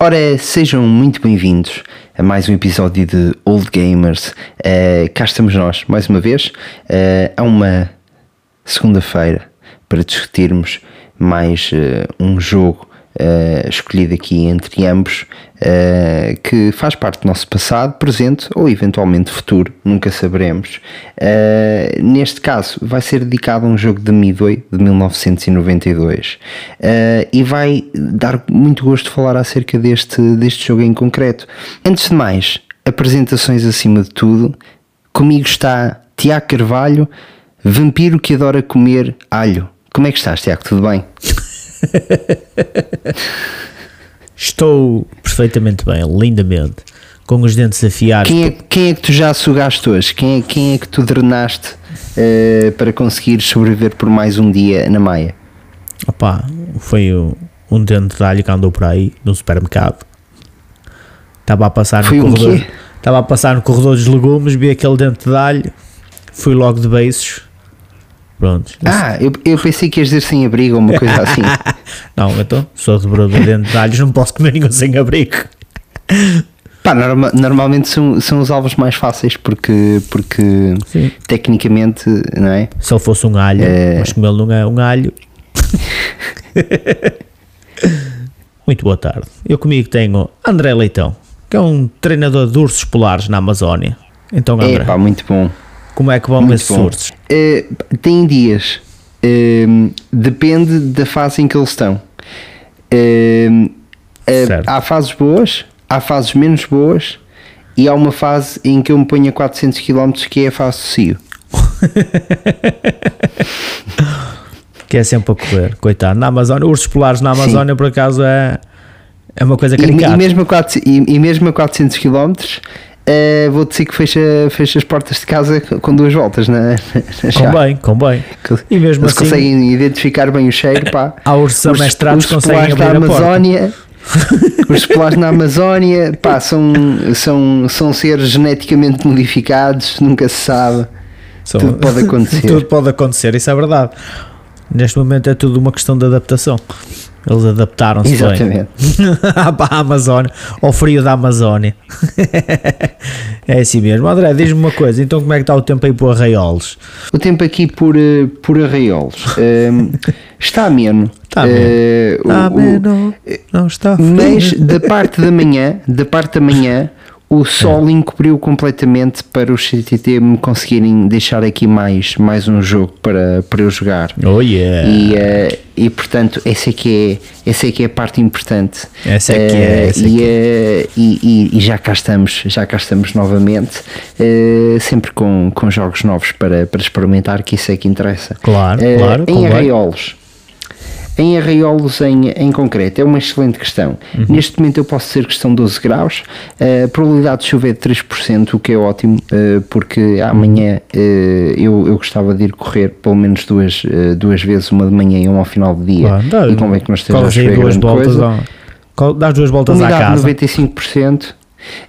Ora, sejam muito bem-vindos a mais um episódio de Old Gamers. Uh, cá estamos nós, mais uma vez, uh, a uma segunda-feira para discutirmos mais uh, um jogo uh, escolhido aqui entre ambos, uh, que faz parte do nosso passado, presente ou eventualmente futuro, nunca saberemos. Uh, neste caso, vai ser dedicado a um jogo de Midway de 1992 e vai dar muito gosto falar acerca deste, deste jogo em concreto. Antes de mais, apresentações acima de tudo, comigo está Tiago Carvalho, vampiro que adora comer alho. Como é que estás, Tiago? Tudo bem? Estou perfeitamente bem, lindamente, com os dentes afiados. Quem é, quem é que tu já sugaste hoje? Quem é, quem é que tu drenaste uh, para conseguir sobreviver por mais um dia na Maia? Opa, foi um dente de alho que andou por aí no supermercado. Estava a passar no foi corredor. Um estava a passar no corredor dos legumes, vi aquele dente de alho, fui logo de beiços Pronto. Ah, eu, eu pensei que ias dizer sem abrigo ou uma coisa assim. não, então, sou dobrador dentro de alhos, não posso comer nenhum sem abrigo. Pá, norma, normalmente são, são os alvos mais fáceis porque, porque tecnicamente, não é? Se ele fosse um alho, é... mas como ele não é um alho. Muito boa tarde. Eu comigo tenho André Leitão, que é um treinador de ursos polares na Amazónia. Então, André. É pá, muito bom. Como é que vão esses ursos? Uh, tem dias. Uh, depende da fase em que eles estão. Uh, há fases boas, há fases menos boas e há uma fase em que eu me ponho a 400 km que é a fase do cio. que é sempre a correr, coitado. Na Amazônia, ursos polares na Amazónia, Sim. por acaso, é, é uma coisa caricata. E, e, mesmo a 4, e, e mesmo a 400 km Uh, vou dizer que fecha, fecha as portas de casa com duas voltas na, na chave. Com bem, com bem. E mesmo Eles assim, conseguem identificar bem o cheiro, pá. Há ursos amestrados que conseguem abrir da Amazónia, Os polares na Amazónia, pá, são, são, são seres geneticamente modificados, nunca se sabe. São, tudo pode acontecer. tudo pode acontecer, isso é verdade. Neste momento é tudo uma questão de adaptação. Eles adaptaram-se bem à Amazónia, ao frio da Amazónia. é assim mesmo. André, diz-me uma coisa, então como é que está o tempo aí por Arraiolos? O tempo aqui por, eh, por Arraiolos um, está ameno. Está ameno. Uh, está ameno. Não está frio. Mas da parte da manhã, da parte da manhã, o sol é. encobriu completamente para os CTT me conseguirem deixar aqui mais, mais um jogo para, para eu jogar. Oh yeah! E, uh, e portanto, essa é, que é, essa é que é a parte importante. Essa é que é. Essa e, é. Uh, e, e, já cá estamos, já cá estamos novamente, uh, sempre com, com jogos novos para, para experimentar, que isso é que interessa. Claro, claro. Em arraiolos em arraiolos em, em concreto, é uma excelente questão. Uhum. Neste momento eu posso dizer que estão 12 graus, a probabilidade de chover é de 3%, o que é ótimo, uh, porque amanhã uh, eu, eu gostava de ir correr pelo menos duas, duas vezes, uma de manhã e uma ao final do dia. Ah, dá, e convém que não esteja a chover duas voltas coisa. Ao, dá duas voltas Umidade à casa. 95%.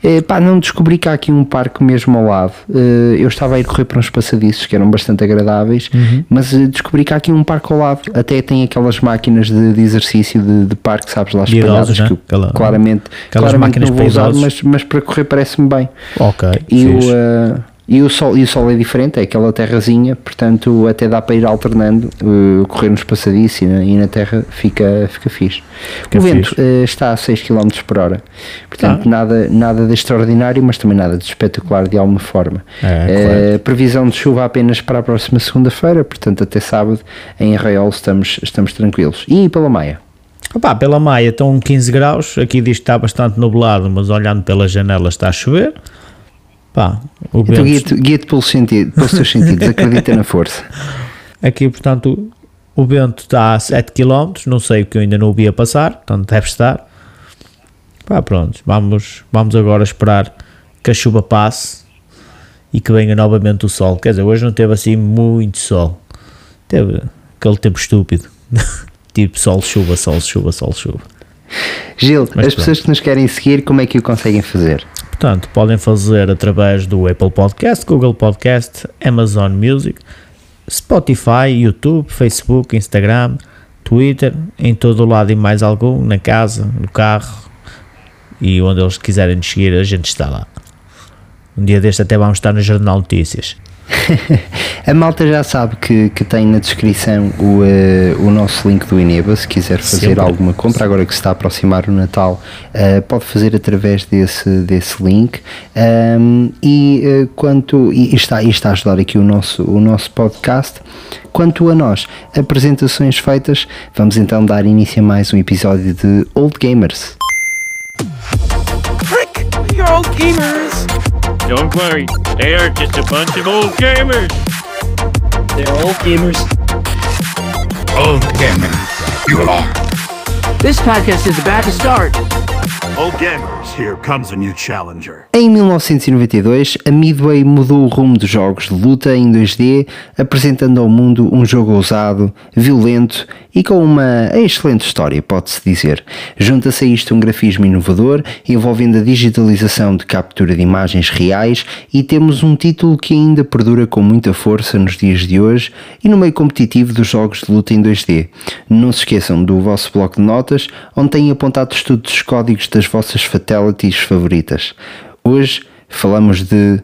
Eh, pá, não descobri que há aqui um parque mesmo ao lado. Eh, eu estava a ir correr para uns passadiços que eram bastante agradáveis, uhum. mas eh, descobri que há aqui um parque ao lado. Até tem aquelas máquinas de, de exercício de, de, parque, sabes, lá espalhadas, né? que Aquela, claramente, claramente não vou usar, mas, mas para correr parece-me bem. Ok. E uh, e o sol, e o sol é diferente, é aquela terrazinha, portanto até dá para ir alternando, uh, correr nos passadiços e na, e na terra fica, fica fixe. Fica o vento uh, está a 6 km por hora, portanto ah. nada, nada de extraordinário, mas também nada de espetacular de alguma forma. É, uh, Previsão de chuva apenas para a próxima segunda-feira, portanto até sábado em Arraiol estamos, estamos tranquilos. E pela Maia? Opa, pela Maia estão 15 graus, aqui diz que está bastante nublado, mas olhando pela janela está a chover. Pá, o então guia-te guia pelo sentido, pelos teus sentidos, acredita na força. Aqui, portanto, o vento está a 7 km, não sei o que eu ainda não o vi a passar, portanto deve estar. Pá, pronto, vamos, vamos agora esperar que a chuva passe e que venha novamente o sol. Quer dizer, hoje não teve assim muito sol, teve aquele tempo estúpido, tipo sol, chuva, sol, chuva, sol, chuva. Gil, Mas as pronto. pessoas que nos querem seguir, como é que o conseguem fazer? Portanto, podem fazer através do Apple Podcast, Google Podcast, Amazon Music, Spotify, YouTube, Facebook, Instagram, Twitter, em todo o lado e mais algum, na casa, no carro, e onde eles quiserem nos seguir, a gente está lá. Um dia deste até vamos estar no Jornal Notícias. a malta já sabe que, que tem na descrição o, uh, o nosso link do Eneba. Se quiser fazer Sempre. alguma compra, agora que se está a aproximar o Natal, uh, pode fazer através desse, desse link. Um, e, uh, quanto, e, está, e está a ajudar aqui o nosso, o nosso podcast. Quanto a nós, apresentações feitas, vamos então dar início a mais um episódio de Old Gamers. Frick, you're old gamers! Don't worry, they are just a bunch of old gamers. They're old gamers. Old gamers, you are. This podcast is about to start. Em 1992, a Midway mudou o rumo dos jogos de luta em 2D, apresentando ao mundo um jogo ousado, violento e com uma excelente história, pode-se dizer. Junta-se a isto um grafismo inovador, envolvendo a digitalização de captura de imagens reais e temos um título que ainda perdura com muita força nos dias de hoje e no meio competitivo dos jogos de luta em 2D. Não se esqueçam do vosso bloco de notas, onde têm apontado todos os códigos das vossas fatalities favoritas. Hoje falamos de.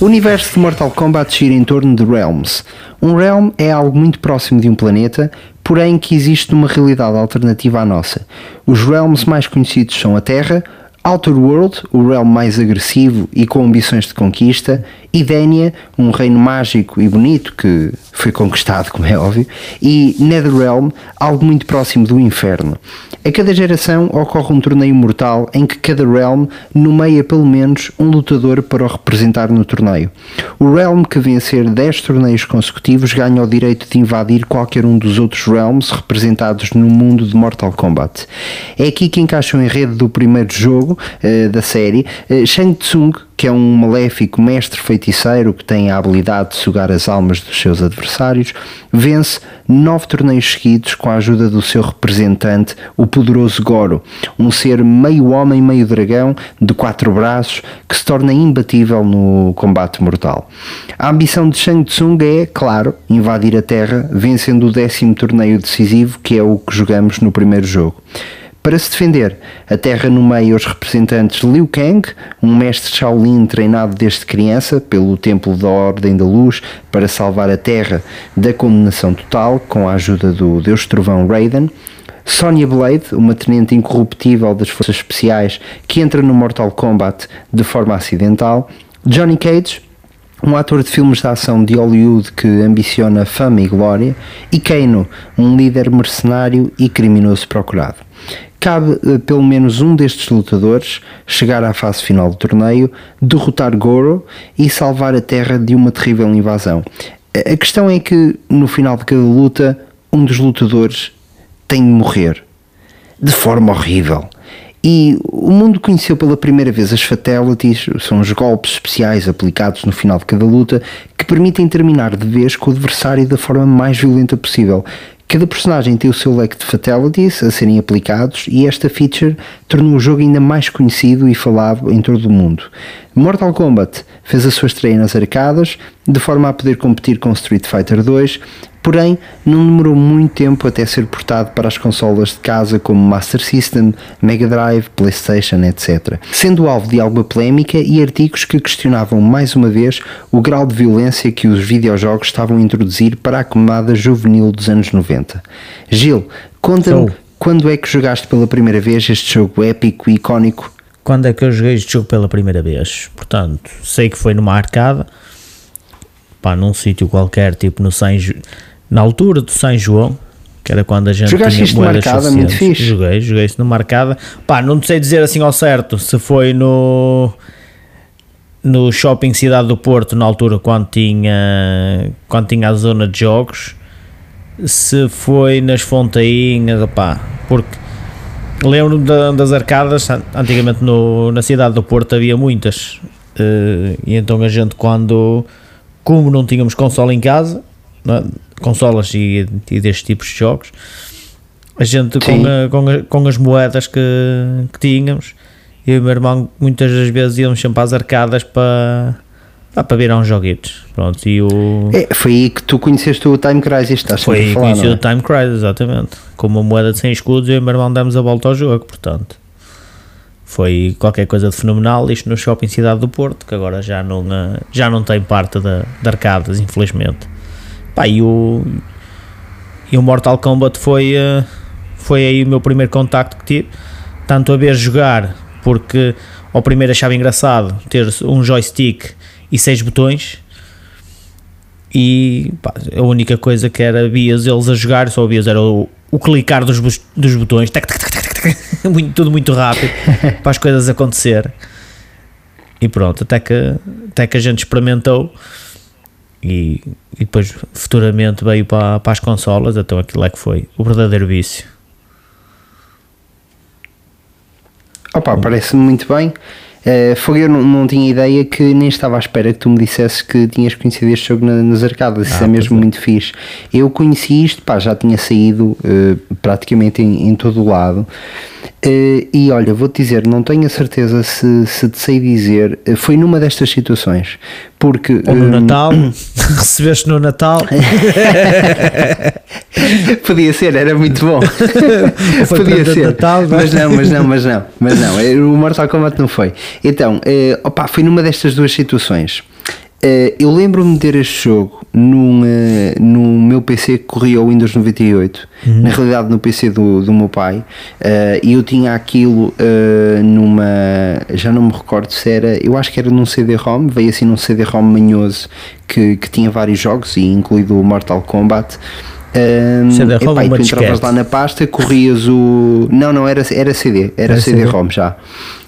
O universo de Mortal Kombat gira em torno de Realms. Um Realm é algo muito próximo de um planeta, porém que existe numa realidade alternativa à nossa. Os Realms mais conhecidos são a Terra, Outer World, o realm mais agressivo e com ambições de conquista, Idénia, um reino mágico e bonito que foi conquistado, como é óbvio, e Netherrealm, algo muito próximo do inferno. A cada geração ocorre um torneio mortal em que cada realm nomeia pelo menos um lutador para o representar no torneio. O realm que vencer 10 torneios consecutivos ganha o direito de invadir qualquer um dos outros realms representados no mundo de Mortal Kombat. É aqui que encaixa o enredo do primeiro jogo uh, da série, uh, Shang Tsung que é um maléfico mestre feiticeiro que tem a habilidade de sugar as almas dos seus adversários, vence nove torneios seguidos com a ajuda do seu representante, o poderoso Goro, um ser meio homem, meio dragão, de quatro braços, que se torna imbatível no combate mortal. A ambição de Shang Tsung é, claro, invadir a Terra, vencendo o décimo torneio decisivo, que é o que jogamos no primeiro jogo. Para se defender, a Terra nomeia os representantes Liu Kang, um mestre Shaolin treinado desde criança pelo Templo da Ordem da Luz para salvar a Terra da condenação total com a ajuda do Deus Trovão Raiden. Sonya Blade, uma tenente incorruptível das Forças Especiais que entra no Mortal Kombat de forma acidental. Johnny Cage, um ator de filmes de ação de Hollywood que ambiciona fama e glória. E Kano, um líder mercenário e criminoso procurado. Cabe uh, pelo menos um destes lutadores chegar à fase final do torneio, derrotar Goro e salvar a Terra de uma terrível invasão. A questão é que no final de cada luta, um dos lutadores tem de morrer de forma horrível. E o mundo conheceu pela primeira vez as fatalities, são os golpes especiais aplicados no final de cada luta que permitem terminar de vez com o adversário da forma mais violenta possível, Cada personagem tem o seu leque de fatalities a serem aplicados e esta feature tornou o jogo ainda mais conhecido e falado em todo o mundo. Mortal Kombat fez a sua estreia nas arcadas, de forma a poder competir com Street Fighter 2, porém não demorou muito tempo até ser portado para as consolas de casa como Master System, Mega Drive, PlayStation, etc., sendo alvo de alguma polémica e artigos que questionavam mais uma vez o grau de violência que os videojogos estavam a introduzir para a camada juvenil dos anos 90. Gil, conta-me quando é que jogaste pela primeira vez este jogo épico e icónico quando é que eu joguei este jogo pela primeira vez. Portanto, sei que foi numa arcada, pá, num sítio qualquer, tipo no São na altura do São João, que era quando a gente Jogaste tinha isto moedas marcada, muito fixe. Joguei, joguei isso numa arcada. Pá, não sei dizer assim ao certo se foi no no shopping Cidade do Porto na altura quando tinha quando tinha a zona de jogos se foi nas fontainhas, pá, porque Lembro-me da- das arcadas, an- antigamente no, na cidade do Porto havia muitas. eh, e então a gente quando, como não tínhamos consola em casa, é? consolas e, e destes tipos de jogos, a gente com, a- com, a- com as moedas que, que tínhamos, eu e o meu irmão muitas das vezes íamos sempre às arcadas para, pá, para virar uns joguitos. Pronto, e o, É, foi aí que tu conheceste o Time Crisis, estás foi a falar, conhecido não o Time Crisis, exatamente. Com uma moeda de 100 escudos, eu e o meu irmão demos a volta ao jogo, portanto. Foi qualquer coisa de fenomenal. Isto no Shopping Cidade do Porto, que agora já não, eh, já não tem parte da, de arcadas, infelizmente. Pá, e o, e o Mortal Kombat foi, eh, foi aí o meu primeiro contacto que tive. Tanto a ver jogar, porque ao primeiro achava engraçado ter um joystick e seis botões e pá, a única coisa que era vias eles a jogar, só vias era o, o clicar dos, dos botões, tac, tac, tac, tac, tac, muito- tudo muito rápido para as coisas acontecer. E pronto, até que, até que a gente experimentou e, e depois futuramente veio para, para as consolas, então aquilo é que foi o verdadeiro vício. Opa, parece-me muito bem. Eh, foi eu não, não tinha ideia que nem estava à espera que tu me dissesses que tinhas conhecido este jogo na- nas arcadas. Isso Ah, é mesmo é. muito fixe. Eu conheci isto, pá, já tinha saído eh, praticamente em, em todo o lado. Eh, e olha, vou-te dizer, não tenho a certeza se, se te sei dizer, eh, foi numa destas situações. Porque. Ou no hum, Natal, recebeste no Natal, Podia ser, era muito bom. foi Podia ser. Natal, não é? mas não, mas não, mas não, mas não. eh, O Mortal Kombat não foi. Então, eh, opa, foi numa destas duas situações. Eh, eu lembro-me de ter este jogo num, eh, no meu PC que corria o Windows 98, Uhum. na realidade no PC do, do meu pai, eh, e eu tinha aquilo numa. Já não me recordo se era. Eu acho que era num CD-ROM, veio assim num CD-ROM manhoso que, que tinha vários jogos, e incluído o Mortal Kombat. Um, CD-ROM epá, e ou tu entravas lá na pasta, corrias o. Não, não, era, era CD, era, Era CD? CD-ROM já.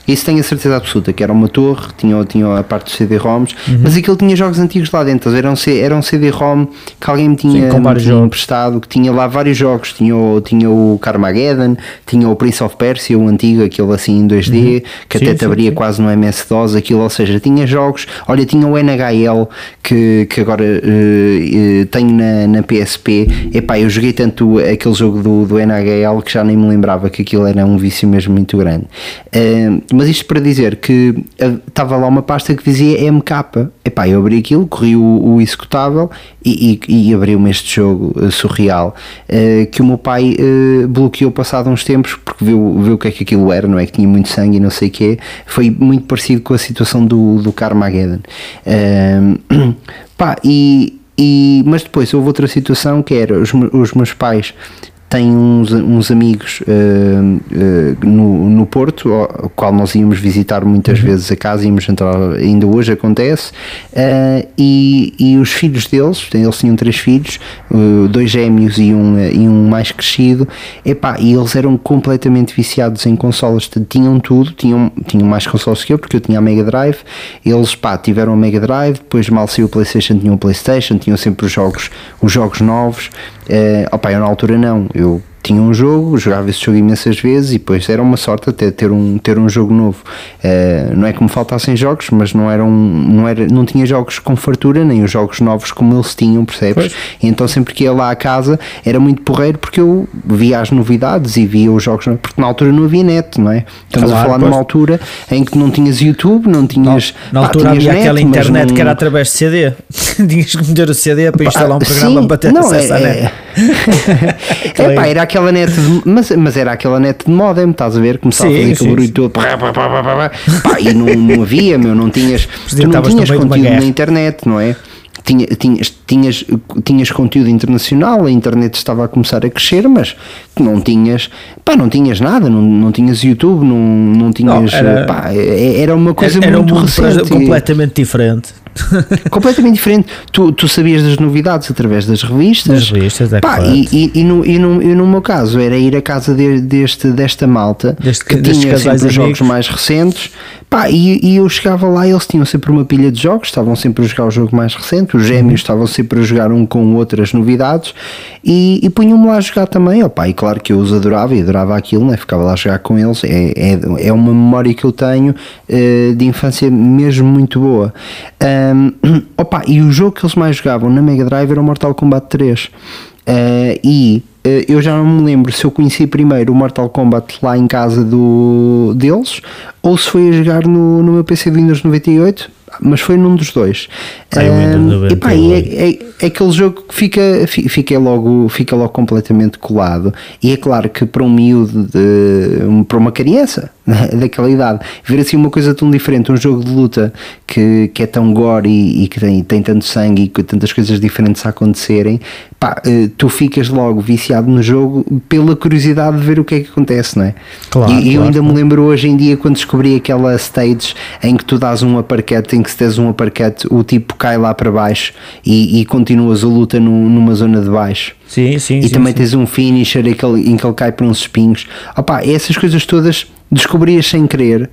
Isso tenho a certeza absoluta, que era uma torre, tinha, tinha a parte dos CD-ROMs, Uhum. mas aquilo tinha jogos antigos lá dentro, era um, era um CD-ROM que alguém me tinha, Sim, me tinha emprestado, que tinha lá vários jogos, tinha o, tinha o Carmageddon, tinha o Prince of Persia, o antigo, aquele assim em 2D, que Sim, até te abria sim. quase no MS-DOS, aquilo, ou seja, tinha jogos, olha, tinha o NHL, que, que agora eh, eh, tenho na, na PSP, epá, eu joguei tanto aquele jogo do, do NHL que já nem me lembrava que aquilo era um vício mesmo muito grande. Eh, mas isto para dizer que eh, estava lá uma pasta que dizia MK, epá, eu abri aquilo, corri o, o executável e, e, e abriu-me este jogo eh, surreal eh, que o meu pai eh, bloqueou passado uns tempos porque viu, viu o que é que aquilo era, não é? Que tinha muito sangue e não sei o quê. Foi muito parecido com a situação do, do Carmageddon. Eh, pá, e, e, mas depois houve outra situação que era os, os meus pais têm uns, uns amigos eh, eh, no, no Porto, ao qual nós íamos visitar muitas vezes a casa, íamos entrar, ainda hoje acontece, eh, e, e os filhos deles, eles tinham três filhos, dois gêmeos e um, e um mais crescido, epá, e eles eram completamente viciados em consolas, tinham tudo, tinham, tinham mais consolas que eu, porque eu tinha a Mega Drive, eles pá, tiveram a Mega Drive, depois mal saiu o Playstation, tinham o Playstation, tinham sempre os jogos, os jogos novos, eh, opá, eu na altura não, eu tinha um jogo, jogava esse jogo imensas vezes e depois era uma sorte até ter um, ter um jogo novo. Eh, não é que me faltassem jogos, mas não, eram, não, era, não tinha jogos com fartura, nem os jogos novos como eles tinham, percebes? Pois. E então sempre que ia lá à casa era muito porreiro porque eu via as novidades e via os jogos, porque na altura não havia net, não é? Estamos a Claro, falar pois. numa altura em que não tinhas YouTube, não tinhas. Na pá, altura tinhas havia net, aquela internet não- que era através de CD. Tinhas que meter o CD para instalar um programa sim, para ter não, acesso à é- net. é pá, era aquela net de, mas, mas era aquela net de modem, estás a ver? Começava Sim, a fazer aquele barulho todo pá, pá, pá, pá, pá, pá. Pá, e não, não havia, meu, não tinhas, tu não tinhas conteúdo na internet, não é? Tinha, tinhas, tinhas, tinhas conteúdo internacional, a internet estava a começar a crescer, mas não tinhas, pá, não tinhas nada, não, não tinhas YouTube, não, não tinhas, era- pá, é- era uma coisa era um muito mundo recente. completamente diferente. completamente diferente. Tu, tu sabias das novidades através das revistas. Das revistas, é Pá, correto. e, e, e, no, e, no, e no meu caso era ir à casa de- deste, desta malta Deste- que tinha sempre os jogos mais recentes. Pá, e, e eu chegava lá e eles tinham sempre uma pilha de jogos, estavam sempre a jogar o jogo mais recente, os gêmeos Uhum. estavam sempre a jogar um com outras novidades e, e punham-me lá a jogar também. Opa, e claro que eu os adorava e adorava aquilo, né? ficava lá a jogar com eles. É, é, é uma memória que eu tenho eh, de infância mesmo muito boa. Ahm, opa, e o jogo que eles mais jogavam na Mega Drive era o Mortal Kombat 3. Eh, e eh, eu já não me lembro se eu conheci primeiro o Mortal Kombat lá em casa do, deles ou se foi a jogar no, no meu PC de Windows 98, mas foi num dos dois. Windows Ahm, e pá, 98. é, é, é aquele jogo que fica, fi- fica, logo, fica logo completamente colado. E é claro que para um miúdo, de, um- para uma criança né, daquela idade, ver assim uma coisa tão diferente, um jogo de luta que, que é tão gore e, e que tem, tem tanto sangue e que tantas coisas diferentes a acontecerem, pá, eh, tu ficas logo viciado no jogo pela curiosidade de ver o que é que acontece, não é? Claro, e, eu claro, ainda me lembro hoje em dia quando descobri aquela stage em que tu dás um uppercut, em que se des um uppercut, o tipo cai lá para baixo e, e continuas a luta no- numa zona de baixo. Sim, sim, E sim, também sim. tens um finisher em que, ele, em que ele cai para uns espinhos. Opa, essas coisas todas descobrias sem querer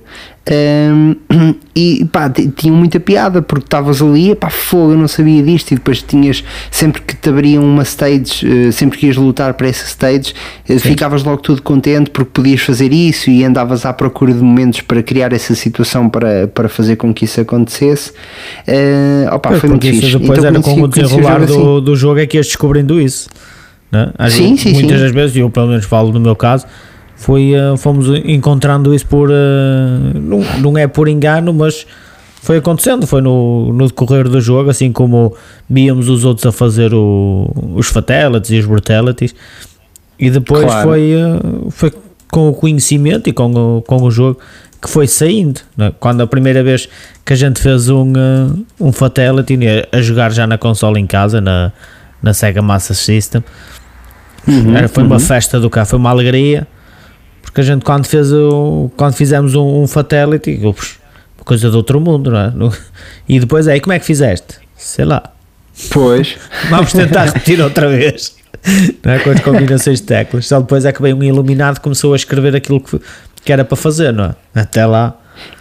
Hum, e pá, t- tinham muita piada porque estavas ali, pá, fogo, eu não sabia disto. E depois tinhas, sempre que te abriam uma stage, eh, sempre que ias lutar para essa stage, eh, ficavas logo tudo contente porque podias fazer isso e andavas à procura de momentos para criar essa situação para, para fazer com que isso acontecesse. Eh, opa, foi muito isso fixe. depois Então era com o desenrolar jogo assim. do, do jogo é que ias descobrindo isso. Né? Às Sim, vezes- sim, muitas sim. das vezes, e eu pelo menos falo no meu caso, foi, eh, fomos encontrando isso por. eh, não, não é por engano, mas foi acontecendo. Foi no, no decorrer do jogo, assim como víamos os outros a fazer o- os fatalities e os brutalities. E depois Claro. foi, eh, foi com o conhecimento e com o, com o jogo que foi saindo. né? Quando a primeira vez que a gente fez um, um Fatality né, a jogar já na console em casa, na, na Sega Master System, Uhum, era, foi uma uhum. festa do cá, foi uma alegria. Porque a gente, quando, fez o, quando fizemos um, um Fatality, ups, coisa de outro mundo, não é? E depois aí, como é que fizeste? Sei lá. Pois. Vamos tentar repetir outra vez. Não é? Com as combinações de teclas. Só depois é que veio um iluminado começou a escrever aquilo que, que era para fazer, não é? Até lá.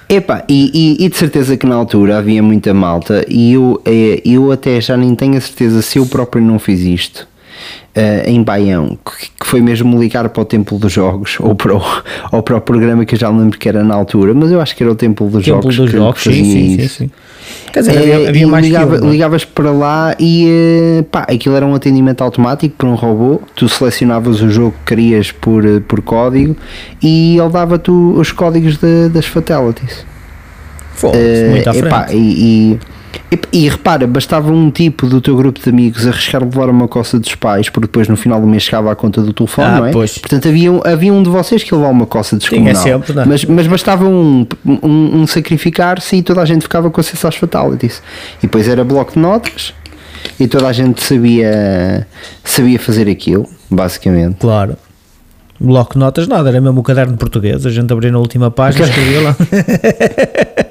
Epá, e, e, e de certeza que na altura havia muita malta e eu, eh, eu até já nem tenho a certeza se eu próprio não fiz isto eh, em Baião, que, que foi mesmo ligar para o Templo dos Jogos ou para o, ou para o programa que eu já lembro que era na altura, mas eu acho que era o Templo dos Templo Jogos. dos que- Jogos, que sim, sim, sim, sim. Quer dizer, havia, havia e mais ligava- não é? ligavas para lá e eh, pá, aquilo era um atendimento automático por um robô. Tu selecionavas o jogo que querias por, eh, por código e ele dava-te os códigos de- das fatalities. Foda-se, Eh, muito à epá, frente. e, e, e repara, bastava um tipo do teu grupo de amigos arriscar levar uma coça dos pais, porque depois no final do mês chegava à conta do telefone, Ah, não é? pois. Portanto, havia, um- havia um de vocês que levar uma coça descomunal. sempre, não é? mas, mas bastava um, um, um sacrificar-se e toda a gente ficava com acesso às fatalities. E depois era bloco de notas e toda a gente sabia, sabia fazer aquilo, basicamente. Claro. Bloco de notas, nada, era mesmo o caderno de português. A gente abria na última página e escrevia lá.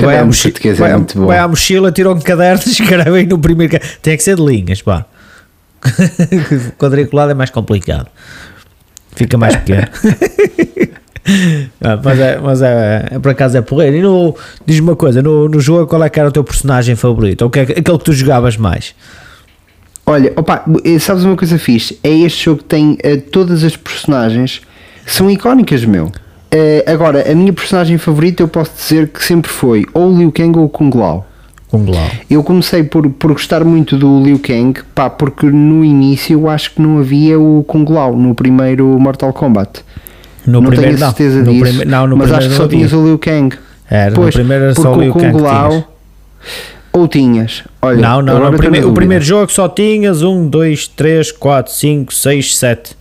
Vai à, Caderno mochi- português é vai, à- muito bom. vai à mochila, tira um caderno e escreve aí no primeiro. Tem que ser de linhas, pá. Quadriculado é mais complicado. Fica mais pequeno. Ah, mas é, mas é, é, por acaso é porreiro. E no, diz-me uma coisa: no, no jogo, qual é que era o teu personagem favorito? Ou que é, aquele que tu jogavas mais? Olha, opa, sabes uma coisa fixe? É este jogo que tem eh, todas as personagens são icónicas, meu. Eh, agora, a minha personagem favorita eu posso dizer que sempre foi ou o Liu Kang ou o Kung Lao. Kung Lao. Eu comecei por, por gostar muito do Liu Kang, pá, porque no início eu acho que não havia o Kung Lao no primeiro Mortal Kombat. No não primeiro, tenho a certeza não. disso, não, no mas acho que só tinhas o Liu Kang. Era, Pois, no primeiro era só o Liu Kang Kung. Lao ou tinhas. Olha, Não, não, não. O, o primeiro jogo só tinhas 1, 2, 3, 4, 5, 6, 7.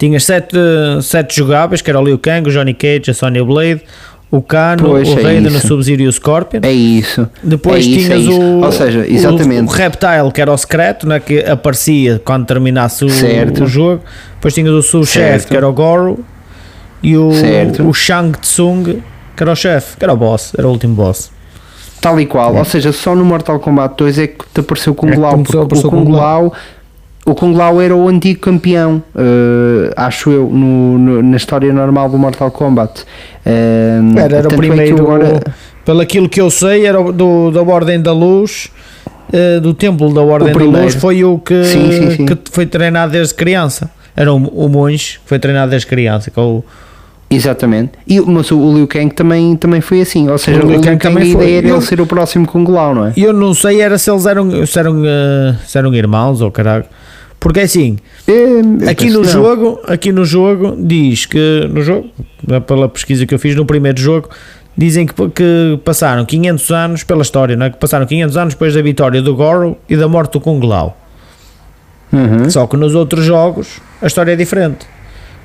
Tinhas 7 sete jogáveis, que era o Liu Kang, o Johnny Cage, a Sonya Blade, o Kano, Pois, o é Raiden, o. Sub-Zero e o Scorpion. É isso. Depois é isso, tinhas é isso. o, Ou seja, o- exatamente. o, Reptile, que era o secreto, né, que aparecia quando terminasse o, o jogo. Depois tinhas o sub-chefe, que era o Goro, e o, Certo. o Shang Tsung, que era o chefe, que era o boss, era o último boss. Tal e qual. Ou seja, só no Mortal Kombat 2 é que te apareceu o Kung É Lao. porque o o Kung Lao. O Kung Lao era o antigo campeão, eh, acho eu, no, no- na história normal do Mortal Kombat. Eh, Era, era o é primeiro, agora- pelo aquilo que eu sei, era do, da Ordem da Luz, eh, do Templo da Ordem da. Luz, foi o que, Sim, sim, sim. que foi treinado desde criança. Era o, o monge que foi treinado desde criança. Que é o, Exatamente. E, mas o Liu Kang também, também foi assim. Ou seja, O Liu Liu Kang Kang, também a foi. ideia era Eu- ele ser o próximo Kung Lao, não é? eu não sei era se eles eram, se eram, se eram irmãos ou caralho. Porque é assim, É, aqui penso no não. jogo, aqui no jogo diz que no jogo, é pela pesquisa que eu fiz no primeiro jogo, dizem que, que passaram 500 anos pela história, não é? Que passaram 500 anos depois da vitória do Goro e da morte do Kung Lao. Uhum. Só que nos outros jogos a história é diferente.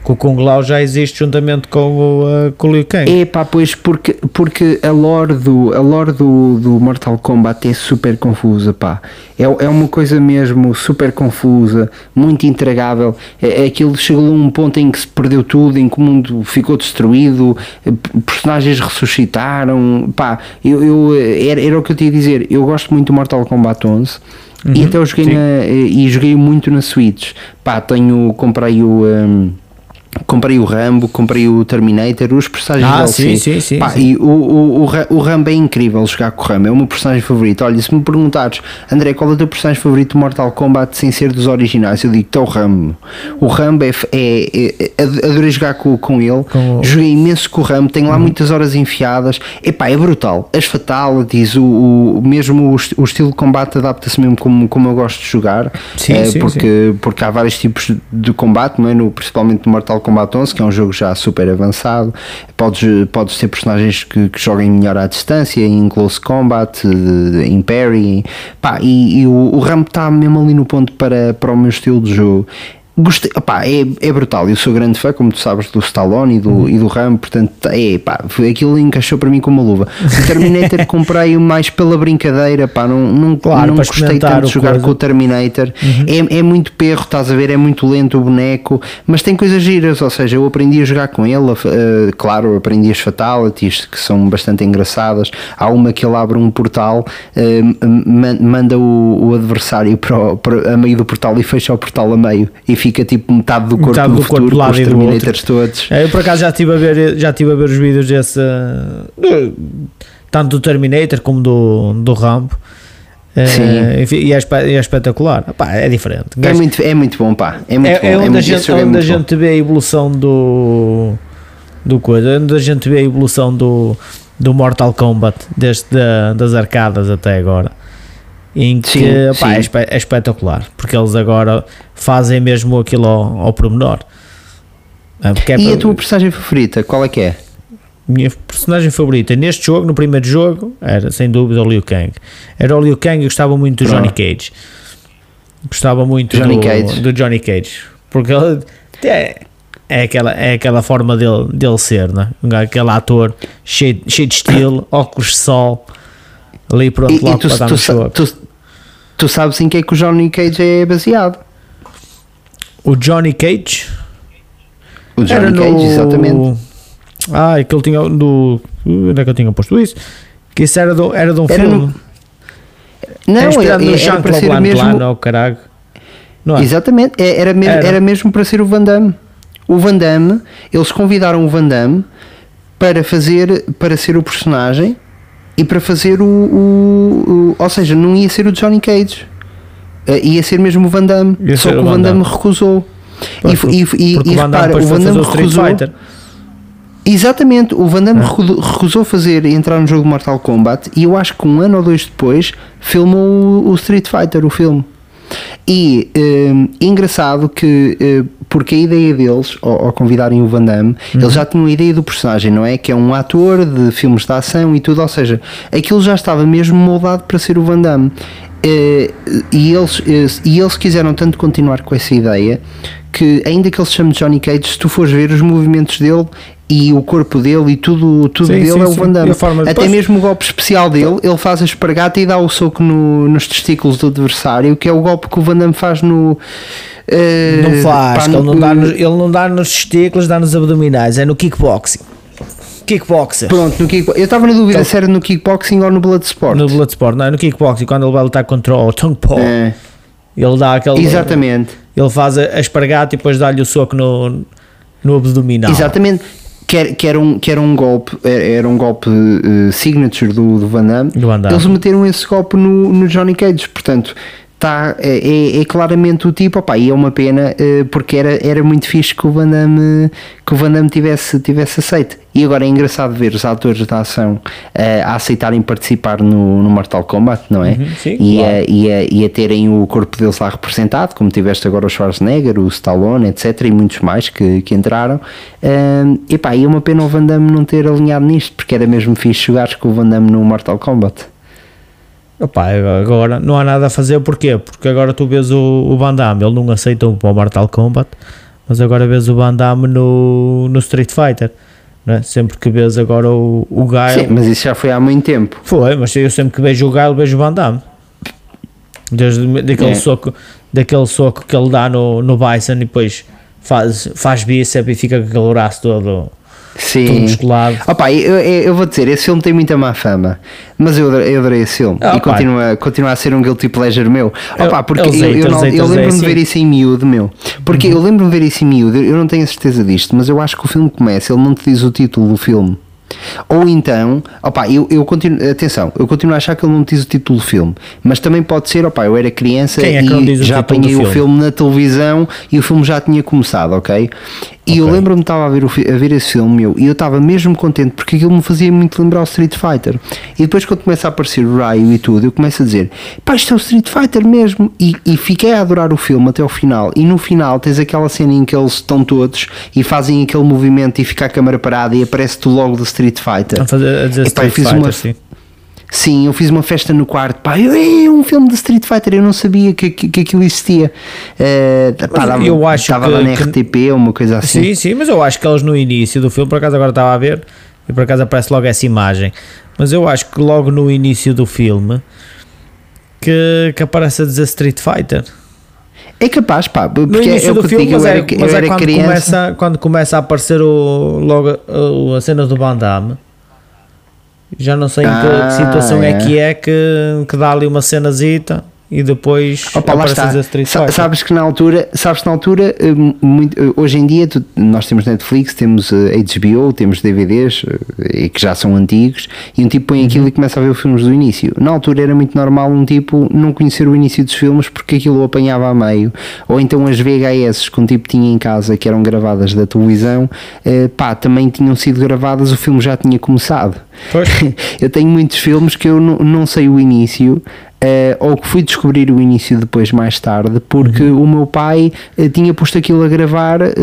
Que o Kung Lao já existe juntamente com o, eh, com o Liu Kang. É pá, pois porque, porque a lore, do, a lore do, do Mortal Kombat é super confusa, pá. É, é uma coisa mesmo super confusa, muito intragável. É, é aquilo chegou a um ponto em que se perdeu tudo, em que o mundo ficou destruído, eh, personagens ressuscitaram, pá. Eu, eu, eh, era, era o que eu tinha a dizer. Eu gosto muito do Mortal Kombat 11. e até eu joguei Uhum, na, e joguei muito na Switch. Pá, tenho, comprei o. hum, Comprei o Rambo, comprei o Terminator, os personagens Ah, sim, sim, sim, Pá, sim. E o, o, o, Ra- o Rambo é incrível jogar com o Rambo, é o meu personagem favorito. Olha, se me perguntares, André, qual é o teu personagem favorito de Mortal Kombat sem ser dos originais? Eu digo é o Rambo. O Rambo é, é, é- ad- adorei jogar com, com ele, Com joguei imenso com o Rambo, tenho lá muitas horas enfiadas. Epá, é brutal. As fatalities, o, o, mesmo o, o estilo de combate adapta-se mesmo como, como eu gosto de jogar. Sim, eh, sim, porque, porque há vários tipos de combate, não é? no, principalmente no Mortal Kombat 11, que é um jogo já super avançado. Podes, podes ter personagens que, que joguem melhor à distância, em close combat, eh, em parry. Pá, e, e o, o está mesmo ali no ponto para, para o meu estilo de jogo. Gostei, opá, é, é brutal. Eu sou grande fã, como tu sabes, do Stallone e do, Uhum. e do Rambo, portanto, é, pá, aquilo encaixou para mim como uma luva. O Terminator comprei mais pela brincadeira, pá, não, não, Claro, não gostei tanto de jogar coisa. com o Terminator. É, é muito perro, estás a ver, é muito lento o boneco, mas tem coisas giras, ou seja, eu aprendi a jogar com ele, eh, claro, aprendi as fatalities que são bastante engraçadas. Há uma que ele abre um portal, man- manda o, o adversário para, o- para a meio do portal e fecha o portal a meio e fica tipo metade do corpo Metade do corpo futuro lado com os. Terminators todos. É, Eu por acaso já estive a ver, já estive a ver os vídeos desse tanto do Terminator como do, do Rambo. Sim. enfim, e, é, e é espetacular. Epá, é diferente. É muito, é muito bom, pá. É muito bom. é, é onde, a gente, é onde a gente vê a evolução do do coisa, onde a gente vê a evolução do, do Mortal Kombat desde da- das arcadas até agora. Em que Sim, é, sim. é espetacular, porque eles agora fazem mesmo aquilo ao, ao pormenor. É, porque é E para- a tua personagem favorita, qual é que é? minha personagem favorita neste jogo, no primeiro jogo, era sem dúvida o Liu Kang. Era o Liu Kang e gostava muito do Johnny. Cage. Gostava muito Johnny do, Cage. do Johnny Cage. Porque ele é, é, aquela, é aquela forma dele, dele ser, né? Aquele ator cheio, cheio de estilo, óculos de sol, ali pronto E, e logo tu, para dar tu, sa- jogo. tu, tu sabes em que é que o Johnny Cage é baseado? O Johnny Cage O era Johnny no... Cage, exatamente. Ah, é que ele tinha do... Onde é que eu tinha posto isso? Que isso era, do, era de um Era filme. no- Não, é era, inspirado no era para ser Claude mesmo. Van Damme, oh, caralho. Não é? Exatamente, é- era, me- Era. era mesmo para ser o Van Damme. O Van Damme, eles convidaram o Van Damme para fazer, para ser o personagem e para fazer o, o- o- ou seja, não ia ser o Johnny Cage, Eh, ia ser mesmo o Van Damme, Ia só que o Van Damme recusou. Pois, e, e, e, e o Van Damme repara, o Van Damme recusou. Exatamente, o Van Damme Ah. recu- recusou fazer entrar no jogo de Mortal Kombat e eu acho que um ano ou dois depois filmou o, Street Fighter, o filme. E hum, engraçado que, eh, porque a ideia deles, ao, ao convidarem o Van Damme, eles já tinham a ideia do personagem, não é? Que é um ator de filmes de ação e tudo, ou seja, aquilo já estava mesmo moldado para ser o Van Damme. Eh, e, eles, eh, e eles quiseram tanto continuar com essa ideia que, ainda que ele se chame Johnny Cage, se tu fores ver os movimentos dele e o corpo dele e tudo, tudo Sim, dele sim, é o. Van Damme. a forma de- Até mesmo o golpe especial dele, ele faz a espargata e dá o soco no- nos testículos do adversário, que é o golpe que o Van Damme faz no. eh, Não faz, ele, no- não dá nos, ele não dá nos testículos, dá nos abdominais, é no kickboxing. kickboxer. Pronto, no kickboxing. Eu estava na dúvida se era no kickboxing ou no Bloodsport. No Bloodsport, não é no kickboxing, quando ele vai lutar contra o Tung Po, É, ele dá aquele. exatamente. Ele faz a, a espargata e depois dá-lhe o soco no, no abdominal. Exatamente. Que era, que era um, que era um golpe, era, um golpe eh, signature do, do Van Damme. Do Van Damme. Eles meteram esse golpe no, no Johnny Cage, portanto, tá, é, é- é claramente o tipo, opá, e é uma pena eh, porque era, era muito fixe que o Van Damme, que o Van Damme tivesse, tivesse aceito. E agora é engraçado ver os atores da ação eh, a aceitarem participar no, no Mortal Kombat, não é? Uhum, sim, e, claro. a, e, a, e a terem o corpo deles lá representado, como tiveste agora o Schwarzenegger, o Stallone, etc. e muitos mais que, que entraram. Um, epá, e é uma pena o Van Damme não ter alinhado nisto, porque era mesmo fixe jogares com o Van Damme no Mortal Kombat. Opa, agora não há nada a fazer, porquê? Porque agora tu vês o, o Van Damme, ele não aceita para o Mortal Kombat, mas agora vês o Van Damme no, no Street Fighter, é? sempre que vês agora o, o Sim, Gaio, mas isso já foi há muito tempo. foi, mas eu sempre que vejo o Gaio vejo o Van Damme, desde daquele, É. soco, daquele soco que ele dá no, no Bison e depois faz, faz bíceps e fica com aquele braço todo Sim. musculado. Opa, eu, eu, eu vou dizer, esse filme tem muita má fama, mas eu, adorei- eu adorei esse filme Ah, e continua, continua a ser um guilty pleasure meu. Opa, porque eu eu, eu, lembro-me de ver isso em miúdo, meu. Porque eu lembro-me de ver isso em miúdo, eu não tenho a certeza disto, mas eu acho que o filme começa, ele não te diz o título do filme. Ou então, opa, eu, eu continuo, atenção, eu continuo a achar que ele não diz o título do filme, mas também pode ser, opa, eu era criança é e o já apanhei o filme? filme na televisão e o filme já tinha começado, ok? E eu Ok. lembro-me que estava a ver, o a ver esse filme meu e eu estava mesmo contente porque aquilo me fazia muito lembrar o Street Fighter. E depois, quando começa a aparecer o Ryu e tudo, eu começo a dizer: pá, isto é o Street Fighter mesmo. E, e fiquei a adorar o filme até ao final. E no final tens aquela cena em que eles estão todos e fazem aquele movimento e fica a câmera parada e aparece-te o logo do Street Fighter. A, fazer, a dizer Epá, eu Street fiz Fighter, uma- sim. Sim, eu fiz uma festa no quarto, pá, eu, é um filme de Street Fighter, eu não sabia que, que, que aquilo existia. Eh, pá, dava- eu acho estava que- lá na que- RTP ou uma coisa assim. Sim, sim, mas eu acho que eles no início do filme, por acaso agora estava a ver, e por acaso aparece logo essa imagem, mas eu acho que logo no início do filme que, que aparece a dizer Street Fighter. É capaz, pá, No porque é início o do que filme, digo, mas eu é, era, eu é era quando, criança. começa, quando começa a aparecer o, logo a, a cena do Van Damme. Já não sei em que, Ah, que situação é. é. que é que, que dá ali uma cenazita e depois Opa, lá aparece a Street Fighter. Sabes que na altura, sabes que na altura, eh, muito- eh, hoje em dia, tu- nós temos Netflix, temos eh, HBO, temos DVDs, eh, e que já são antigos, e um tipo põe Uhum. aquilo e começa a ver os filmes do início. Na altura era muito normal um tipo não conhecer o início dos filmes porque aquilo o apanhava a meio. Ou então as VHS que um tipo tinha em casa, que eram gravadas da televisão, eh, pá, também tinham sido gravadas, o filme já tinha começado. Eu tenho muitos filmes que eu não, não sei o início. Eh, ou que fui descobrir o início depois mais tarde porque Uhum. o meu pai eh, tinha posto aquilo a gravar eh,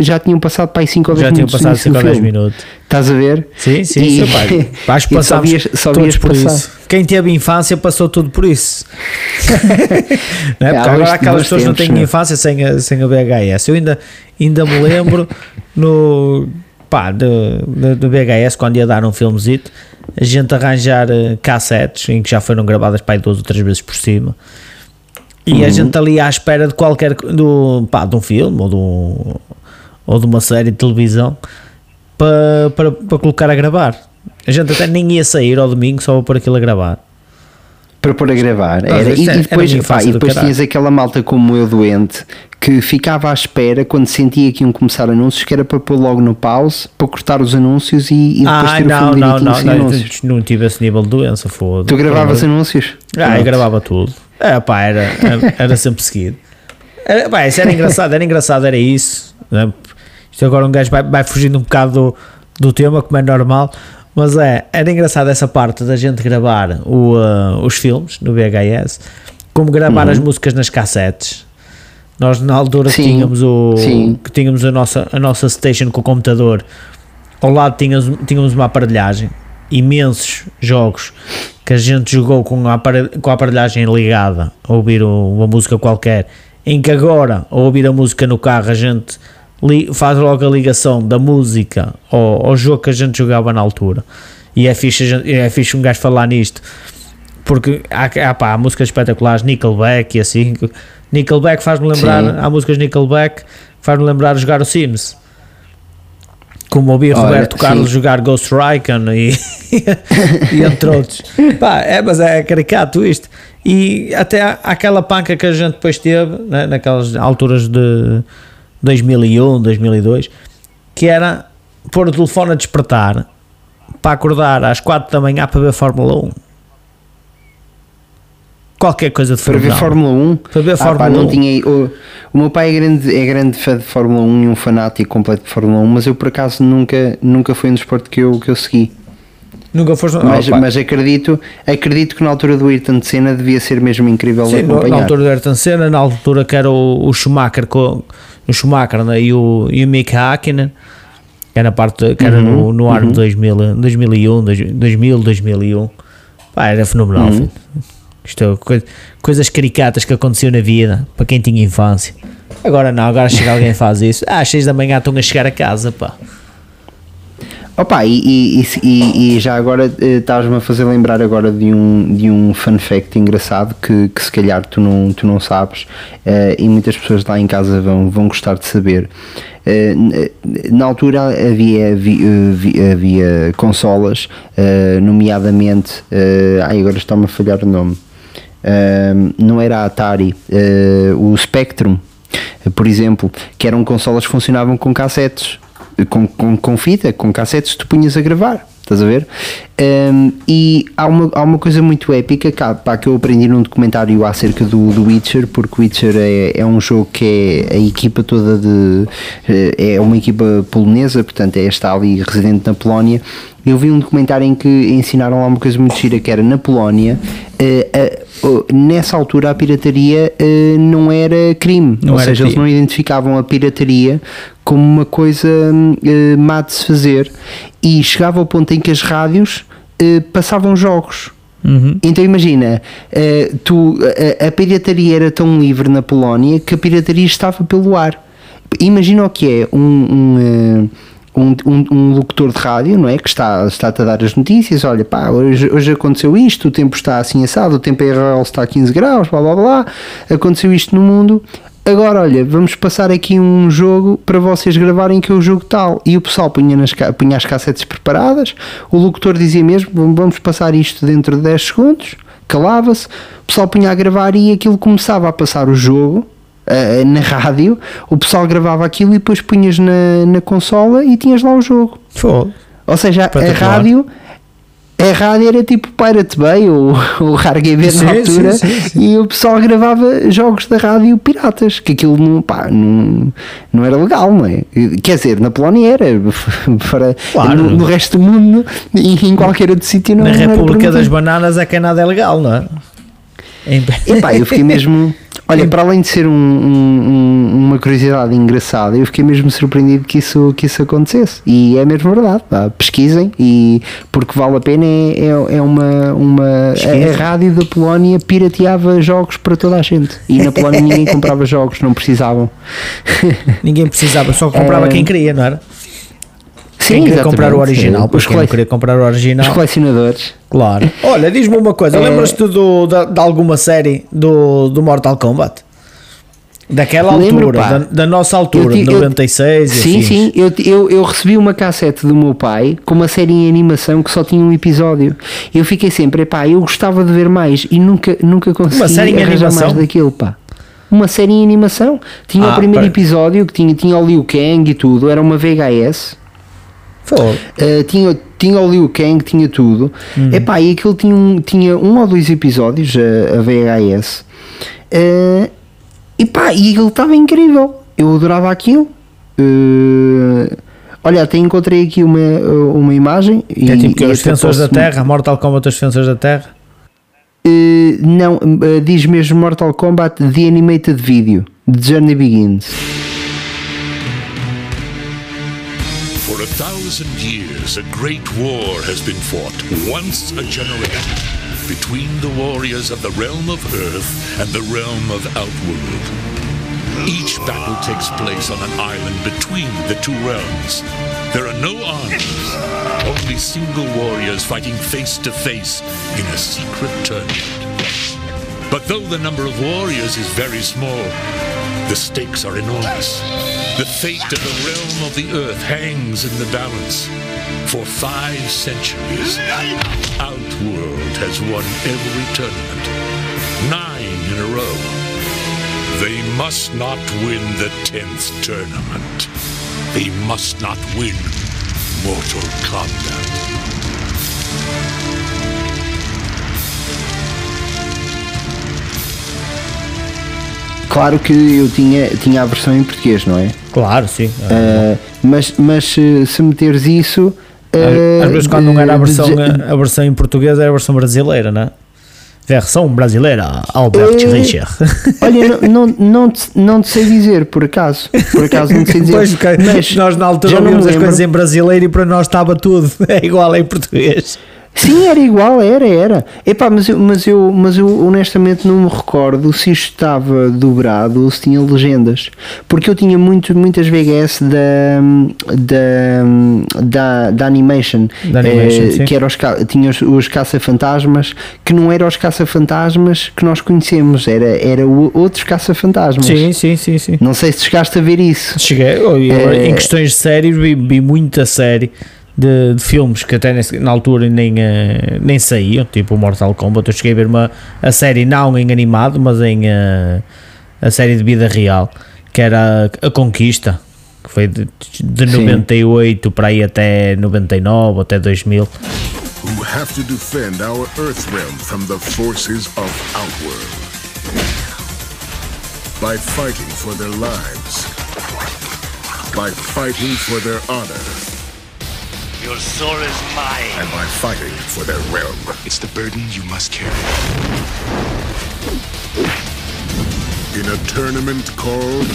já tinham passado para aí 5 ou 10 Já tinham minutos do passado início 5 ou do 10 filme. minutos. estás a ver? Sim, sim, E- seu pai. Que e só vias- só todos vias por passar. isso. Quem teve infância passou tudo por isso. não é? Porque Há agora aquelas pessoas não tempos, têm né? infância sem a, sem a VHS. Eu ainda, ainda me lembro no pá, do, do, do VHS quando ia dar um filmezito, a gente arranjar eh, cassetes em que já foram gravadas para duas ou três vezes por cima. E Uhum. a gente ali à espera de qualquer do, pá, de um filme ou de, um, ou de uma série de televisão para, para, para colocar a gravar. A gente até nem ia sair ao domingo só para pôr aquilo a gravar. Para pôr a gravar Ah, era, isto e, é- e depois, era pá, e depois tinhas aquela malta como eu doente que ficava à espera quando sentia que iam começar anúncios que era para pôr logo no pause para cortar os anúncios e, e depois Ah, ter o não, filme não, não, não, anúncios não tive esse nível de doença, foda tu gravavas anúncios? Ah, eu gravava tudo. É, pá, era, era, era sempre seguido. Era, pá, isso era engraçado, era engraçado, era isso. né? Isto agora um gajo vai, vai fugindo um bocado do, do tema, como é normal, mas é, era engraçado essa parte da gente gravar o, ah, os filmes no VHS, como gravar as músicas nas cassetes. Nós na altura que Uhum. Sim, tínhamos o sim. que tínhamos a nossa, a nossa station com o computador, ao lado tínhamos, tínhamos uma aparelhagem, imensos jogos que a gente jogou com a, com a aparelhagem ligada a ouvir uma música qualquer, em que agora, ao ouvir a música no carro, a gente faz logo a ligação da música ao, ao jogo que a gente jogava na altura. E é fixe, gente- é fixe um gajo falar nisto, porque há, há, pá, há músicas espetaculares, Nickelback e assim. Nickelback faz-me lembrar, Sim. há músicas Nickelback faz-me lembrar jogar o Sims. Como ouvi Olha, Roberto Carlos sim. jogar Ghost Recon e, e entre outros. Pá, é, mas é caricato isto. E até aquela panca que a gente depois teve, né, naquelas alturas de 2001, 2002, que era pôr o telefone a despertar para acordar às 4 da manhã para ver Fórmula 1. Qualquer coisa de Para ver Fórmula 1. Fórmula 1. Para ver Ah, Fórmula pá, não 1. tinha, o, o meu pai é grande, é grande fã de Fórmula 1 e um fanático completo de Fórmula 1, mas eu por acaso nunca, nunca foi um desporto que eu, que eu segui. Nunca foste. Mas, mas acredito, acredito que na altura do Ayrton Senna devia ser mesmo incrível Sim, acompanhar. na altura do Ayrton Senna, na altura que era o, o Schumacher, com, o Schumacher né, e, o, e o Mick Hakkinen, que era, parte, que era no, no ano de 2000, 2001, 2000, 2001. Pá, era fenomenal. filho. Isto é coi- coisas caricatas que aconteciam na vida, para quem tinha infância. Agora não, agora chega alguém e faz isso. Ah, às 6 da manhã estão a chegar a casa, pá. Opa, e, e, e- e- já agora eh, estás-me a fazer lembrar agora de um, de um fun fact engraçado que, que se calhar tu não, tu não sabes eh, e muitas pessoas lá em casa vão, vão gostar de saber. N- na altura havia, vi- vi- havia consolas, eh, nomeadamente, ai agora está-me a falhar o nome, não era a Atari, o Spectrum, por exemplo, que eram consolas que funcionavam com cassetes com, com, com fita, com cassetes, tu punhas a gravar. Estás a ver? Um, e há uma, há uma coisa muito épica cá, pá, que eu aprendi num documentário acerca do, do Witcher, porque o Witcher é, é um jogo que é a equipa toda de. eh, é uma equipa polonesa, portanto, é está ali residente na Polónia. Eu vi um documentário em que ensinaram lá uma coisa muito gira que era na Polónia. eh, a- o- nessa altura a pirataria eh, não era crime, Não ou era seja, eles crime. não identificavam a pirataria como uma coisa eh, má de se fazer e chegava ao ponto em que as rádios eh, passavam jogos. Uhum. Então imagina, eh, tu, a, a pirataria era tão livre na Polónia que a pirataria estava pelo ar. Imagina o que é um, um, eh, um, um- um locutor de rádio, não é? Que está, está-te a dar as notícias, olha pá, hoje, hoje aconteceu isto, o tempo está assim assado, o tempo em Israel está a 15 graus, blá blá blá, aconteceu isto no mundo. Agora, olha, vamos passar aqui um jogo para vocês gravarem que é o jogo tal. E o pessoal punha, nas, punha as cassetes preparadas, o locutor dizia mesmo, "Vam- vamos passar isto dentro de 10 segundos, calava-se, o pessoal punha a gravar e aquilo começava a passar o jogo eh, na rádio, o pessoal gravava aquilo e depois punhas na, na consola e tinhas lá o jogo. Foda. Ou seja, a Espetacular. rádio. A rádio era tipo Pirate Bay ou, ou RGB na altura sim, sim, e o pessoal gravava jogos da rádio piratas, que aquilo não, pá, não, não era legal, não é? Quer dizer, na Polónia era, para, Claro. no, no resto do mundo e em qualquer outro sítio não Na não República das. Bananas é que nada é legal, não é? Em- Epá, eu fiquei mesmo. Olha, para além de ser um- um- um- uma curiosidade engraçada, eu fiquei mesmo surpreendido que isso, que isso acontecesse. E é mesmo verdade. pá, pesquisem, e porque vale a pena. É, é, é uma. uma a rádio da Polónia pirateava jogos para toda a gente. E na Polónia ninguém comprava jogos, não precisavam. Ninguém precisava, só comprava É. quem queria, não era? Sim, quem queria comprar o original, Os, pois quem queria comprar o os original. colecionadores. Claro. Olha, diz-me uma coisa, É. lembras-te do, da- de, alguma série do, do Mortal Kombat? Daquela Lembro, altura, da, da nossa altura, de 96 e Sim, afins. sim. Eu, eu, eu recebi uma cassete do meu pai com uma série em animação que só tinha um episódio. Eu fiquei sempre, pá, eu gostava de ver mais e nunca, nunca consegui série em animação? mais daquilo, pá. Uma série em animação. Tinha Ah, o primeiro pera. episódio que tinha, tinha o Liu Kang e tudo, era uma VHS. Uh, tinha, tinha o Liu Kang, tinha tudo. Uhum. Epá, e aquilo tinha um, tinha um ou dois episódios, a, a VHS. Uh, e pá, e aquilo estava incrível. Eu adorava aquilo. Uh, olha, até encontrei aqui uma, uma imagem. É e- tipo e os defensores da Terra, Mortal Kombat os defensores da Terra. Uh, não, diz mesmo Mortal Kombat The Animated Video. The Journey Begins. For a thousand years, a great war has been fought, once a generation, between the warriors of the realm of Earth and the realm of Outworld. Each battle takes place on an island between the two realms. There are no armies, only single warriors fighting face to face in a secret tournament. But though the number of warriors is very small, the stakes are enormous. The fate of the realm of the earth hangs in the balance. For five centuries, Outworld has won every tournament, nine in a row. They must not win the tenth tournament. They must not win Mortal Kombat. Claro que eu tinha, tinha a versão em português, não é? Claro, sim. Ah, mas, mas se, meteres isso. Às- ah, Às vezes quando não era a versão, a versão em português era a versão brasileira, né? Versão brasileira, Albert Eh, Richard. Olha, não, não, não, te, não te sei dizer, por acaso. Por acaso não te sei dizer. Pois, mas nós na altura não ouvimos as coisas em brasileiro e para nós estava tudo é igual em português. Sim, era igual, era, era. Epá, mas eu, mas, eu, mas eu honestamente não me recordo se isto estava dobrado ou se tinha legendas. Porque eu tinha muito, muitas VHS da, da, da, da Animation, Da Animation, eh, que era os, tinha os, os caça-fantasmas, que não eram os caça-fantasmas que nós conhecemos, era, era outros caça-fantasmas. Sim, sim, sim, sim. Não sei se chegaste a ver isso. Cheguei, eu, eu, Eh, em questões de séries, vi, vi muita série de, de filmes que até nesse- na altura nem, eh, nem saíam, tipo o Mortal Kombat. Eu cheguei a ver uma, a série não em animado, mas em eh, a série de vida real, que era a Conquista, que foi de, de Sim. 98 para aí até 99 ou até 2000. who have to defend our Earth realm from the forces of Outworld. By fighting for their lives. By fighting for their honor. Your soul is mine. And by fighting for their realm. It's the burden you must carry. In a tournament called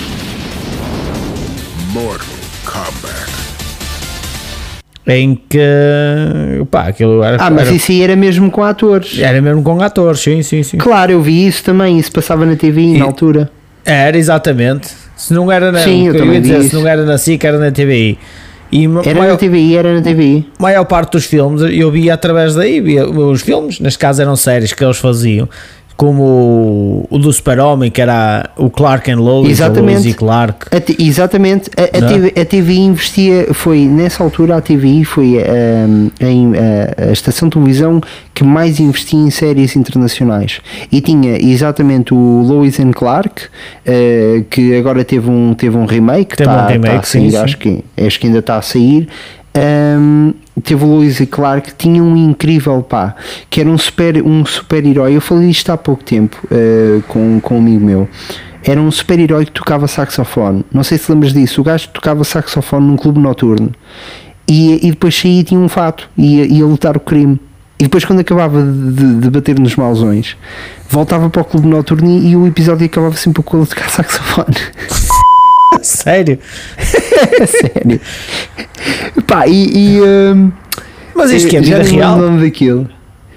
Mortal Kombat. Em que pá, aquilo era, Ah, mas era, isso aí era mesmo com atores. era mesmo com atores, sim, sim, sim. Claro, eu vi isso também, isso passava na TV E- na altura. Era exatamente. Se não era na, Sim, eu que também ia dizer, vi se isso. não era na SIC, era na TVI. E Era maior, na TVI, era na TVI. maior parte dos filmes eu via através daí, via os filmes, neste caso eram séries que eles faziam, como o, do Super-Homem, que era o Clark and Lois, Exatamente. o Lois e Clark. A T- exatamente, a, a, é? TV, a TVI investia, foi nessa altura a TVI foi ahm, em, a, a estação de televisão que mais investia em séries internacionais e tinha exatamente o Lois and Clark, eh, que agora teve um, teve um remake, Teve um tá- tá remake, a sair, sim, acho, sim. Que, acho que ainda está a sair. Ahm, teve o Lois e Clark, tinha um incrível pá, que era um super, um super herói. Eu falei isto há pouco tempo eh, com, com um amigo meu. Era um super herói que tocava saxofone. Não sei se lembras disso. O gajo tocava saxofone num clube noturno e, e depois saía e tinha um fato ia, ia lutar o crime. E depois, quando acabava de, de- de bater nos mausões, voltava para o clube noturno e, e o episódio acabava sempre com ele tocar saxofone. Sério? Sério. Pá, e. e hum, Mas isto que é vida real? daquilo.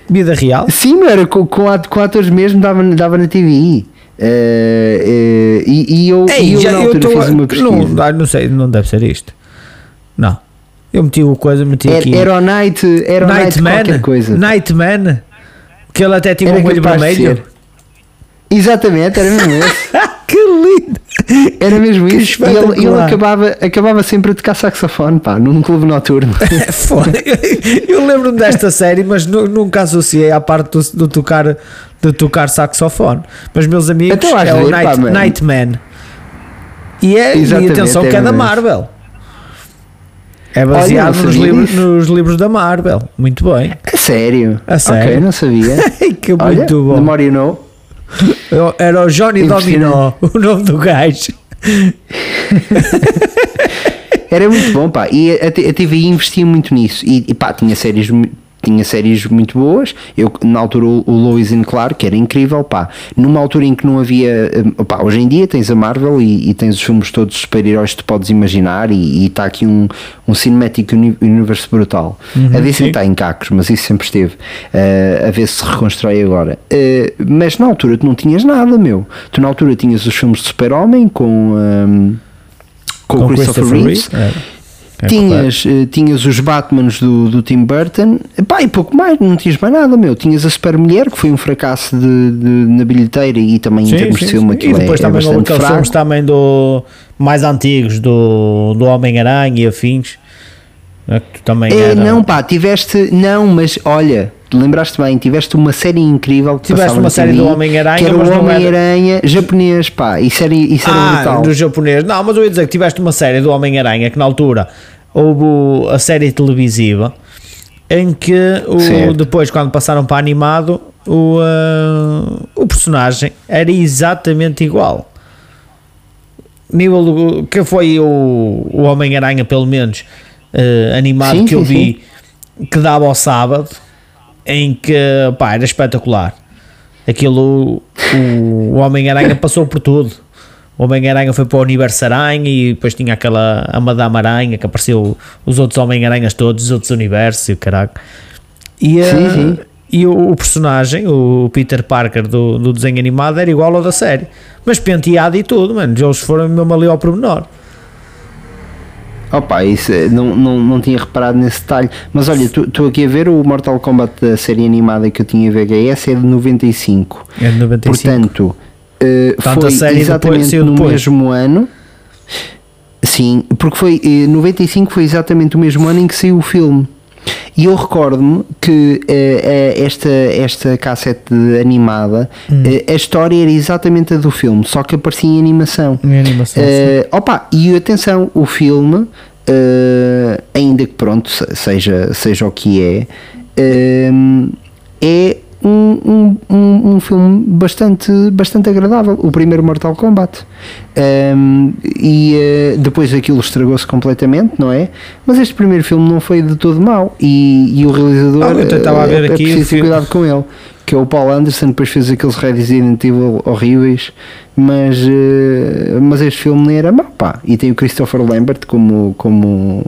Vida real? Sim, não era com, com, com atores mesmo, dava, dava na TVI. Eh, eh, e, e eu, e Ei, eu já na eu altura estou. fiz uma pesquisa. Não, ah, não sei, não deve ser isto. Não. Eu meti o coisa, meti aqui. Era, era o Night, era Night qualquer Nightman? coisa. Nightman? Que ele até tinha Era um olho vermelho. Exatamente, era mesmo esse. que lindo! Era mesmo Que isso. E ele, ele acabava, acabava sempre a tocar saxofone, pá, num clube noturno. Eu lembro-me desta série, mas nu- nunca associei à parte do, do tocar, de tocar saxofone. Mas meus amigos, Então, é o pá, Night, mano. Nightman. E é, e atenção é que é da. Marvel. É baseado não nos, livros, nos livros da Marvel. Muito bem. A sério? A sério? Ok, não sabia. que Olha, muito bom. Know. Eu- Era o Johnny. Dominó, o nome do gajo. Era muito bom, pá. E a, TVI investia muito nisso. E, e pá, tinha séries, tinha séries muito boas. Eu, na altura, o o Lois and Clark, que era incrível, pá. Numa altura em que não havia. eh, Pá, hoje em dia tens a Marvel e, e tens os filmes todos de super-heróis que tu podes imaginar. E está aqui um, um Cinematic uni- Universe brutal. a DC está em cacos, mas isso sempre esteve. eh, a ver se se reconstrói agora. Eh, mas na altura tu não tinhas nada, meu. Tu na altura tinhas os filmes de Super-Homem com. ehm, com, o Christopher, Reeves. Reeve. É. É tinhas, eh, tinhas os Batmans do, do Tim Burton, pá, e pouco mais, não tinhas mais nada, meu. Tinhas a Super Mulher, que foi um fracasso de, de- na bilheteira e também em Sim, termos sim, de filme aquilo. E depois é, é também houve bastante filmes também do, mais antigos do, do Homem-Aranha e afins. Que tu também É, era- não, pá, tiveste, não, mas olha, lembraste bem, tiveste uma série incrível que Tiveste uma série TV, do Homem-Aranha, que era o não era- Homem-Aranha japonês, pá, isso era, isso era Ah, brutal. do japonês. Não, mas eu ia dizer que tiveste uma série do Homem-Aranha que na altura houve a série televisiva em que o, depois, quando passaram para animado, o, ah, o personagem era exatamente igual. Nível do, que foi o, o Homem-Aranha, pelo menos ah, animado Sim, que eu sim, vi, que dava ao sábado, em que pá, era espetacular. Aquilo, o, o Homem-Aranha passou por tudo. O Homem-Aranha foi para o Universo Aranha e depois tinha aquela a Madame Aranha que apareceu os outros Homem-Aranhas todos, os outros universos e o caralho. E, Sim, eh, sim. e o, o personagem, o Peter Parker do, do desenho animado, era igual ao da série, mas penteado e tudo, mano. Eles foram mesmo ali ao pormenor. Opa, isso eh, não, não, não tinha reparado nesse detalhe. Mas olha, estou aqui a ver o Mortal Kombat da série animada que eu tinha em VHS é de 95. É de 95. Portanto, a foi série depois- exatamente saiu no depois. mesmo ano. Sim, porque foi eh, 95 foi exatamente o mesmo ano em que saiu o filme. E eu recordo-me que eh, esta, esta cassete animada, Hum. eh, a história era exatamente a do filme, só que aparecia em animação. Em animação, Eh, opa, e atenção, o filme, ainda que pronto, se- seja, seja o que é, é um, um, um, um filme bastante, bastante agradável. O primeiro Mortal Kombat. E eh, depois aquilo estragou-se completamente, não é? Mas este primeiro filme não foi de todo mau. E, e o realizador Ah, eu estava a ver eh, é aqui o preciso ter cuidado com ele. Que é o Paul Anderson, depois fez aqueles Resident Evil horríveis, mas, eh, mas este filme nem era mau, pá. E tem o Christopher Lambert como, como,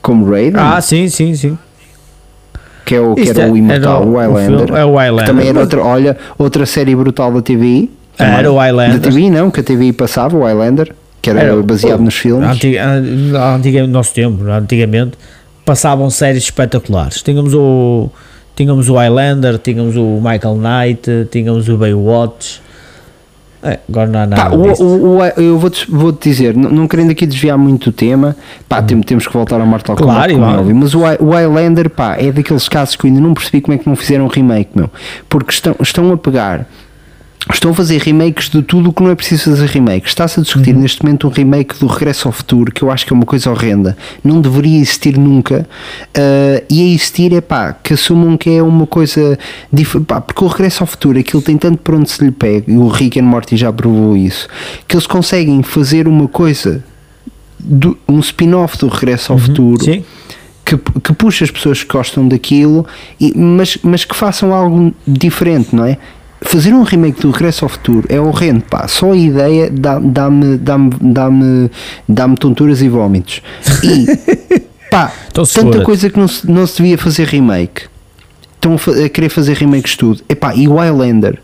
como Raiden, Ah, sim, sim, sim. Que, é o, que isto era o é- imortal, era o o Highlander. filme- é o Highlander, também era outra, olha, outra série brutal da. Era também. o Highlander. Da TVI não, que a TVI passava, o Highlander, que era, Era o- baseado nos filmes. Antiga, an- antiga, no nosso tempo, antigamente, passavam séries espetaculares. Tínhamos o, tínhamos o Highlander, tínhamos o Michael Knight, tínhamos o Baywatch. É, agora não há nada. Pá, o, o- o- eu vou-te vou dizer, não, não querendo aqui desviar muito do tema, pá, tem- temos que voltar ao Mortal Claro, Kombat, como óbvio, mas o, o Highlander, pá, é daqueles casos que eu ainda não percebi como é que não fizeram um remake, meu, porque estão, estão a pegar, estão a fazer remakes de tudo o que não é preciso fazer remake. Está-se a discutir Uhum. neste momento um remake do Regresso ao Futuro, que eu acho que é uma coisa horrenda, não deveria existir nunca, ah, e a existir é pá, que assumam que é uma coisa diferente, pá, porque o Regresso ao Futuro, aquilo tem tanto para onde se lhe pega, e o Rick and Morty já provou isso, que eles conseguem fazer uma coisa, do- um spin-off do Regresso ao Futuro, Uhum. Sim. que, que puxa as pessoas que gostam daquilo, e, mas, mas que façam algo diferente, não é? Fazer um remake do Regresso ao Futuro é horrendo, pá. Só a ideia dá- dá-me dá-me dá-me dá-me tonturas e vómitos. E pá, Então tanta coisa que não se, não se devia fazer remake. Estão a, querer fazer remakes de tudo. Epá, e o Highlander,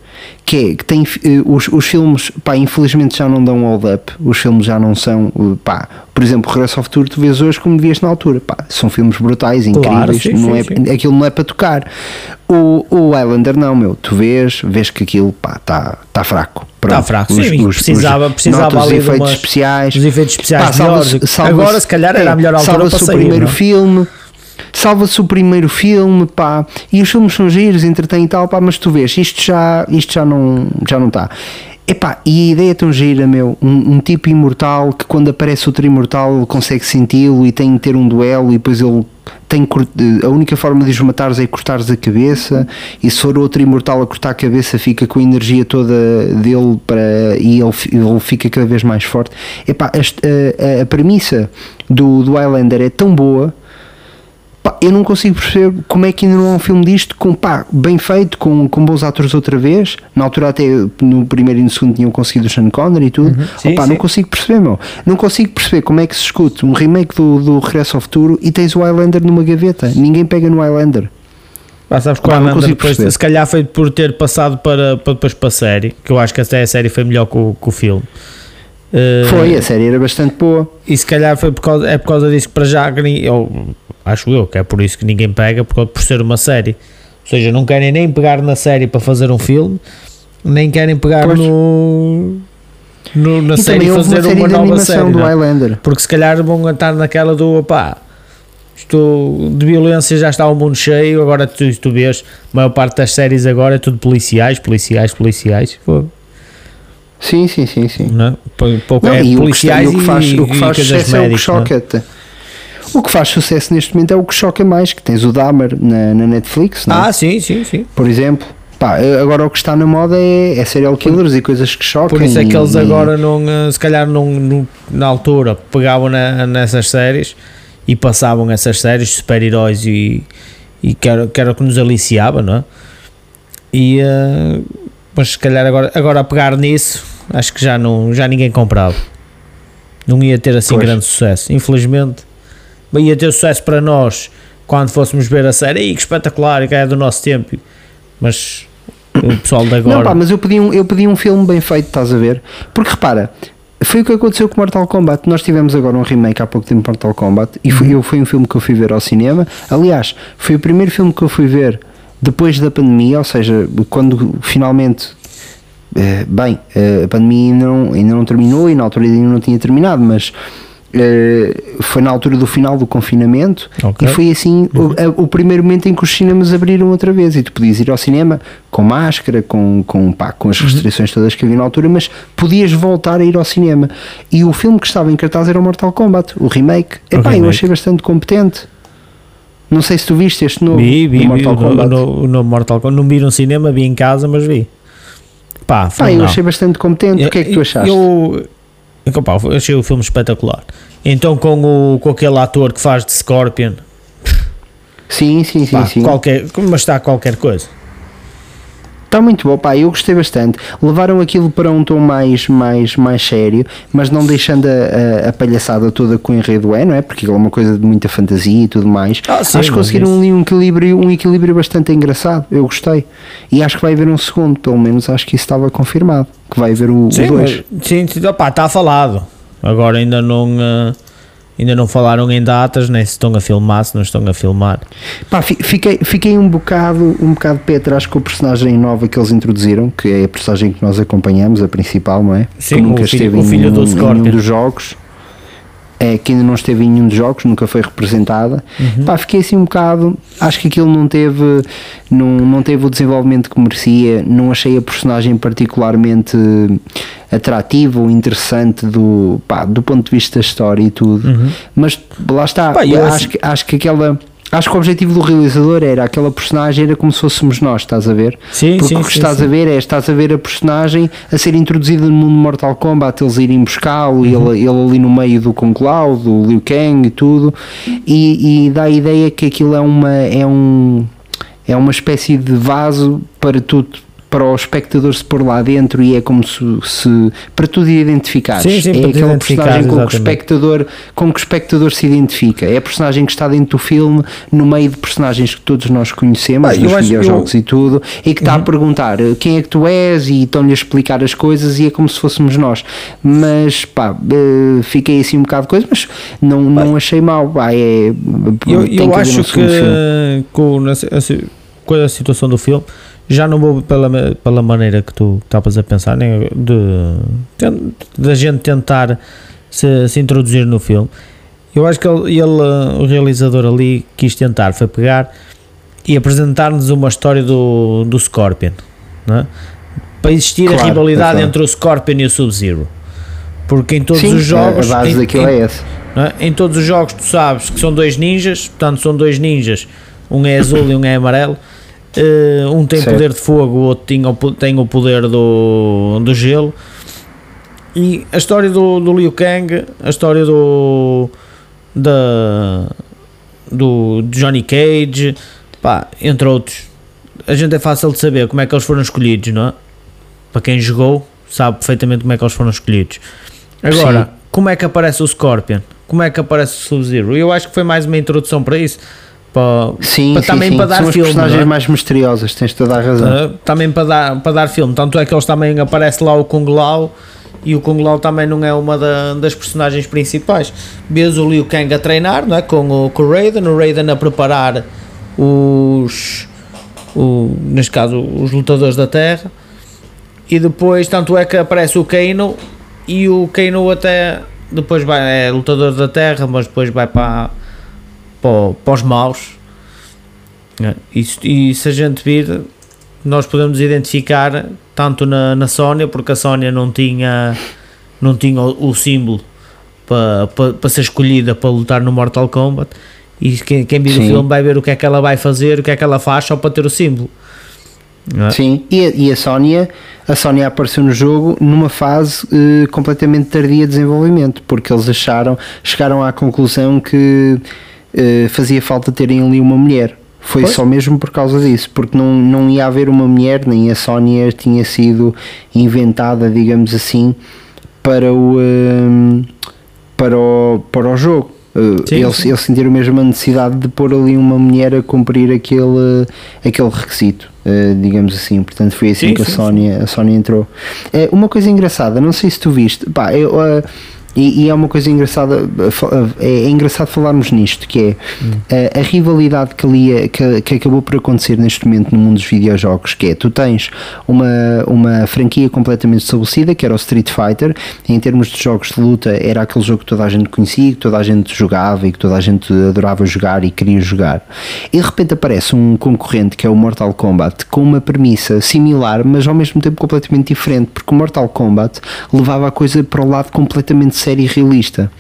que é que tem eh, os, os filmes, pá, infelizmente já não dão hold up. Os filmes já não são, eh, pá, por exemplo, Regresso ao Futuro, tu vês hoje como devias na altura. Pá, são filmes brutais, Claro, incríveis, sim, não sim, é, sim. aquilo não é para tocar. O, o Highlander não, meu, tu vês, vês que aquilo, pá, está tá fraco. Está fraco, sim, precisava, precisava ali de efeitos umas- especiais. dos efeitos especiais Pá, melhores. salva-se- Agora, se calhar, era a melhor altura salva-se para o sair, primeiro não? filme salva-se o primeiro filme, pá, e os filmes são giros, entretêm e tal, pá, mas tu vês, isto já, isto já não já não está. Epá, e a ideia é tão gira, meu, um, um tipo imortal que quando aparece outro imortal ele consegue senti-lo e tem de ter um duelo e depois ele tem a única forma de os matares é cortares a cabeça e se for outro imortal a cortar a cabeça fica com a energia toda dele para, e ele, ele fica cada vez mais forte. Epá, a, a, a premissa do, do Highlander é tão boa Pá, eu não consigo perceber como é que ainda não há um filme disto com, pá, bem feito, com, com bons atores outra vez. Na altura, até no primeiro e no segundo tinham conseguido o Sean Connery e tudo. Sim, Opá, sim. Não consigo perceber, meu. Não consigo perceber como é que se escute um remake do, do Regresso ao Futuro e tens o Highlander numa gaveta. Ninguém pega no Highlander. Pá, sabes Highlander consigo depois, perceber. se calhar foi por ter passado para, para depois para a série, que eu acho que até a série foi melhor que o, que o filme. Eh, Foi, a série era bastante boa. E se calhar foi por causa, é por causa disso que para já, eu, acho eu, que é por isso que ninguém pega, por, por ser uma série. Ou seja, não querem nem pegar na série para fazer um filme, nem querem pegar Pois. no, no- na e série e houve uma fazer série uma nova série. do não é? Highlander. Porque se calhar vão estar naquela do opá, isto de violência já está o mundo cheio, agora tu, tu vês, a maior parte das séries agora é tudo policiais, policiais, policiais. Pô, Sim, sim, sim, sim. não é? Pou- pouco Não, é e o que, está- e policiais o que faz, o que faz sucesso é o que é? choca. te O que faz sucesso neste momento é o que choca mais, que tens o Dahmer na, na Netflix, não é? Ah, sim, sim, sim. por exemplo. Pá, agora o que está na moda é, é serial killers e coisas que chocam. Por isso é que eles e- agora não, eh, se calhar não, não- na altura pegavam na- nessas séries e passavam essas séries de super-heróis e, e que, era, que era o que nos aliciava, não é? E, eh, mas se calhar agora, agora a pegar nisso, acho que já, não, já ninguém comprava. Não ia ter assim Pois. grande sucesso, infelizmente. Mas ia ter sucesso para nós quando fôssemos ver a série, que espetacular, que é do nosso tempo. Mas o pessoal de agora. Não, pá, mas eu pedi, um, eu pedi um filme bem feito, estás a ver? Porque repara, foi o que aconteceu com Mortal Kombat. Nós tivemos agora um remake há pouco tempo de Mortal Kombat e foi, eu, foi um filme que eu fui ver ao cinema. Aliás, foi o primeiro filme que eu fui ver depois da pandemia, ou seja, quando finalmente. eh, bem, eh, a pandemia ainda não, ainda não terminou e na altura ainda não tinha terminado, mas eh, foi na altura do final do confinamento Ok. e foi assim o, a- o primeiro momento em que os cinemas abriram outra vez e tu podias ir ao cinema com máscara, com, com, pá, com as restrições todas que havia na altura, mas podias voltar a ir ao cinema. E o filme que estava em cartaz era o Mortal Kombat, o remake. Epá, eu remake. achei bastante competente. Não sei se tu viste este novo Vi, vi, vi Mortal o, Kombat. no, no Mortal Kombat. Não vi no cinema, vi em casa, mas vi. Pá, foi eu não. achei bastante competente. O que é que tu achaste? Eu, eu, pá, eu achei o filme espetacular. Então, com, o, com aquele ator que faz de Scorpion, Sim, sim, sim, pá, sim. Qualquer, mas está qualquer coisa. Está muito bom, pá, eu gostei bastante. Levaram aquilo para um tom mais, mais, mais sério, mas não deixando a, a, a palhaçada toda que o enredo é, não é? Porque aquilo é uma coisa de muita fantasia e tudo mais. Ah, sim, acho que mas conseguiram ali um equilíbrio, um equilíbrio bastante engraçado. Eu gostei. E acho que vai haver um segundo, pelo menos acho que isso estava confirmado. Que vai haver o 2. Sim, mas- sim, sim, opá, está falado. Agora ainda não, eh, ainda não falaram em datas, nem se estão a filmar, se não estão a filmar. Pá, fi- fiquei, fiquei um bocado um bocado pé atrás com a personagem nova que eles introduziram, que é a personagem que nós acompanhamos, a principal, não é? Sim, que nunca o filho- esteve o em, filho do nenhum, em Scorpion. dos jogos. É, que ainda não esteve em nenhum dos jogos, nunca foi representada. Uhum. Pá, fiquei assim um bocado. Acho que aquilo não teve, não, não teve o desenvolvimento que merecia. Não achei a personagem particularmente atrativa ou interessante do, pá, do ponto de vista da história e tudo. Mas lá está, Uhum. Pá, acho, acho- que, acho que aquela. Acho que o objetivo do realizador era aquela personagem era como se fôssemos nós, estás a ver? Sim, Porque sim, o que sim, estás sim. a ver é estás a ver a personagem a ser introduzida no mundo de Mortal Kombat, eles irem buscá-lo, Uhum. ele, ele ali no meio do Kung Lao, do Liu Kang e tudo, e, e dá a ideia que aquilo é uma é um é uma espécie de vaso para tudo para o espectador se pôr lá dentro e é como se, se para tu te identificares. Sim, sim, é aquela personagem com que, o espectador, com que o espectador se identifica. É a personagem que está dentro do filme no meio de personagens que todos nós conhecemos dos acho- videojogos eu- e tudo e que está a perguntar eh, quem é que tu és? E estão-lhe a explicar as coisas e é como se fôssemos nós. Mas pá, eh, fiquei assim um bocado de coisa mas não, não achei mal. Pá, é, Eu, eu acho que si- com a situação do filme já não vou pela, pela maneira que tu estavas a pensar, nem de, da gente tentar se, se introduzir no filme. Eu acho que ele, ele, o realizador ali quis tentar foi pegar e apresentar-nos uma história do, do Scorpion, não é? para existir a Claro, rivalidade claro. entre o Scorpion e o Sub-Zero. Porque em todos Sim, os jogos. a base em- daquilo em- é não é? Em todos os jogos tu sabes que são dois ninjas, portanto são dois ninjas, um é azul e um é amarelo. Eh, um tem Certo. poder de fogo, o outro tem o, po- tem o poder do, do gelo. E a história do, do Liu Kang, a história do da, do Johnny Cage, pá, entre outros, a gente é fácil de saber como é que eles foram escolhidos, não é? Para quem jogou, sabe perfeitamente como é que eles foram escolhidos. Agora, Sim. como é que aparece o Scorpion? Como é que aparece o Sub-Zero? Eu acho que foi mais uma introdução para isso. Para, sim, para sim, também sim. para dar são as filme. personagens é? mais misteriosas tens toda a razão Uh, também para dar, para dar filme. Tanto é que eles também aparece lá o Kung Lao e o Kung Lao também não é uma da- das personagens principais. Vês o Liu Kang a treinar não é? com, o, com o Raiden, o Raiden a preparar os, o, neste caso, os lutadores da Terra. E depois, tanto é que aparece o Kano e o Kano até depois vai, é lutador da Terra, mas depois vai para, para, para os maus. É, E, se- e se a gente vir, nós podemos identificar tanto na, na Sónia, porque a Sónia não tinha, não tinha o, o símbolo para, para, para ser escolhida para lutar no Mortal Kombat. E quem, quem vir o filme vai ver o que é que ela vai fazer, o que é que ela faz só para ter o símbolo. É? Sim, e a, e a Sónia, a Sónia apareceu no jogo numa fase eh, completamente tardia de desenvolvimento, porque eles acharam, chegaram à conclusão que eh, fazia falta terem ali uma mulher. Foi Pois. só mesmo por causa disso, porque não, não ia haver uma mulher, nem a Sónia tinha sido inventada, digamos assim, para o, eh, para o, para o jogo. Eh, Sim, eles, sim. eles sentiram mesmo a necessidade de pôr ali uma mulher a cumprir aquele, aquele requisito, digamos assim. Portanto, foi assim Sim, que a Sónia, a Sónia entrou. Uma coisa engraçada, não sei se tu viste, pá, eu, e, e é uma coisa engraçada, é, é engraçado falarmos nisto, que é eh, a rivalidade que, ali que, que acabou por acontecer neste momento no mundo dos videojogos, que é, tu tens uma, uma franquia completamente estabelecida, que era o Street Fighter, em termos de jogos de luta, era aquele jogo que toda a gente conhecia, que toda a gente jogava e que toda a gente adorava jogar e queria jogar. E de repente aparece um concorrente que é o Mortal Kombat, com uma premissa similar, mas ao mesmo tempo completamente diferente, porque o Mortal Kombat levava a coisa para o lado completamente sério e realista.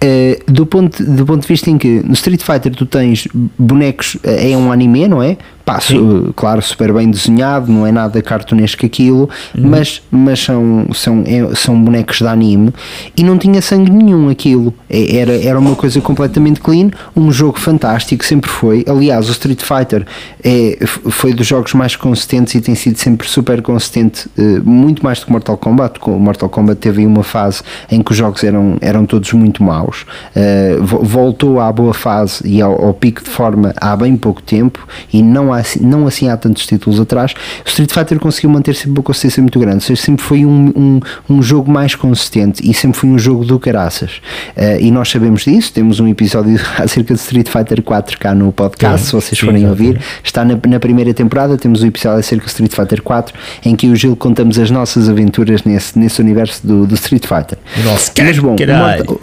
Eh, do, ponto, do ponto de vista em que no Street Fighter tu tens bonecos, eh, é um anime, não é? Pá, su- claro, super bem desenhado, não é nada cartunesco aquilo, mas, mas são, são, é- são bonecos de anime e não tinha sangue nenhum aquilo. É- Era, era uma coisa completamente clean, um jogo fantástico, sempre foi. Aliás, o Street Fighter é, foi dos jogos mais consistentes e tem sido sempre super consistente, eh, muito mais do que Mortal Kombat. O Mortal Kombat teve aí uma fase em que os jogos eram, eram todos muito maus. Eh, vo- voltou à boa fase e ao, ao pico de forma há bem pouco tempo e não, há, assim- não assim há tantos títulos atrás. O Street Fighter conseguiu manter sempre uma consistência muito grande, ou seja, sempre foi um, um, um jogo mais consistente e sempre foi um jogo do caraças. Eh, e nós sabemos disso, temos um episódio acerca de Street Fighter 4 cá no podcast, Sim, se vocês sim, forem exatamente. ouvir. Está na, na primeira temporada, temos o episódio acerca de Street Fighter 4, em que o Gil contamos as nossas aventuras nesse, nesse universo do, do Street Fighter. Nossa, Mas bom, o. Mortal,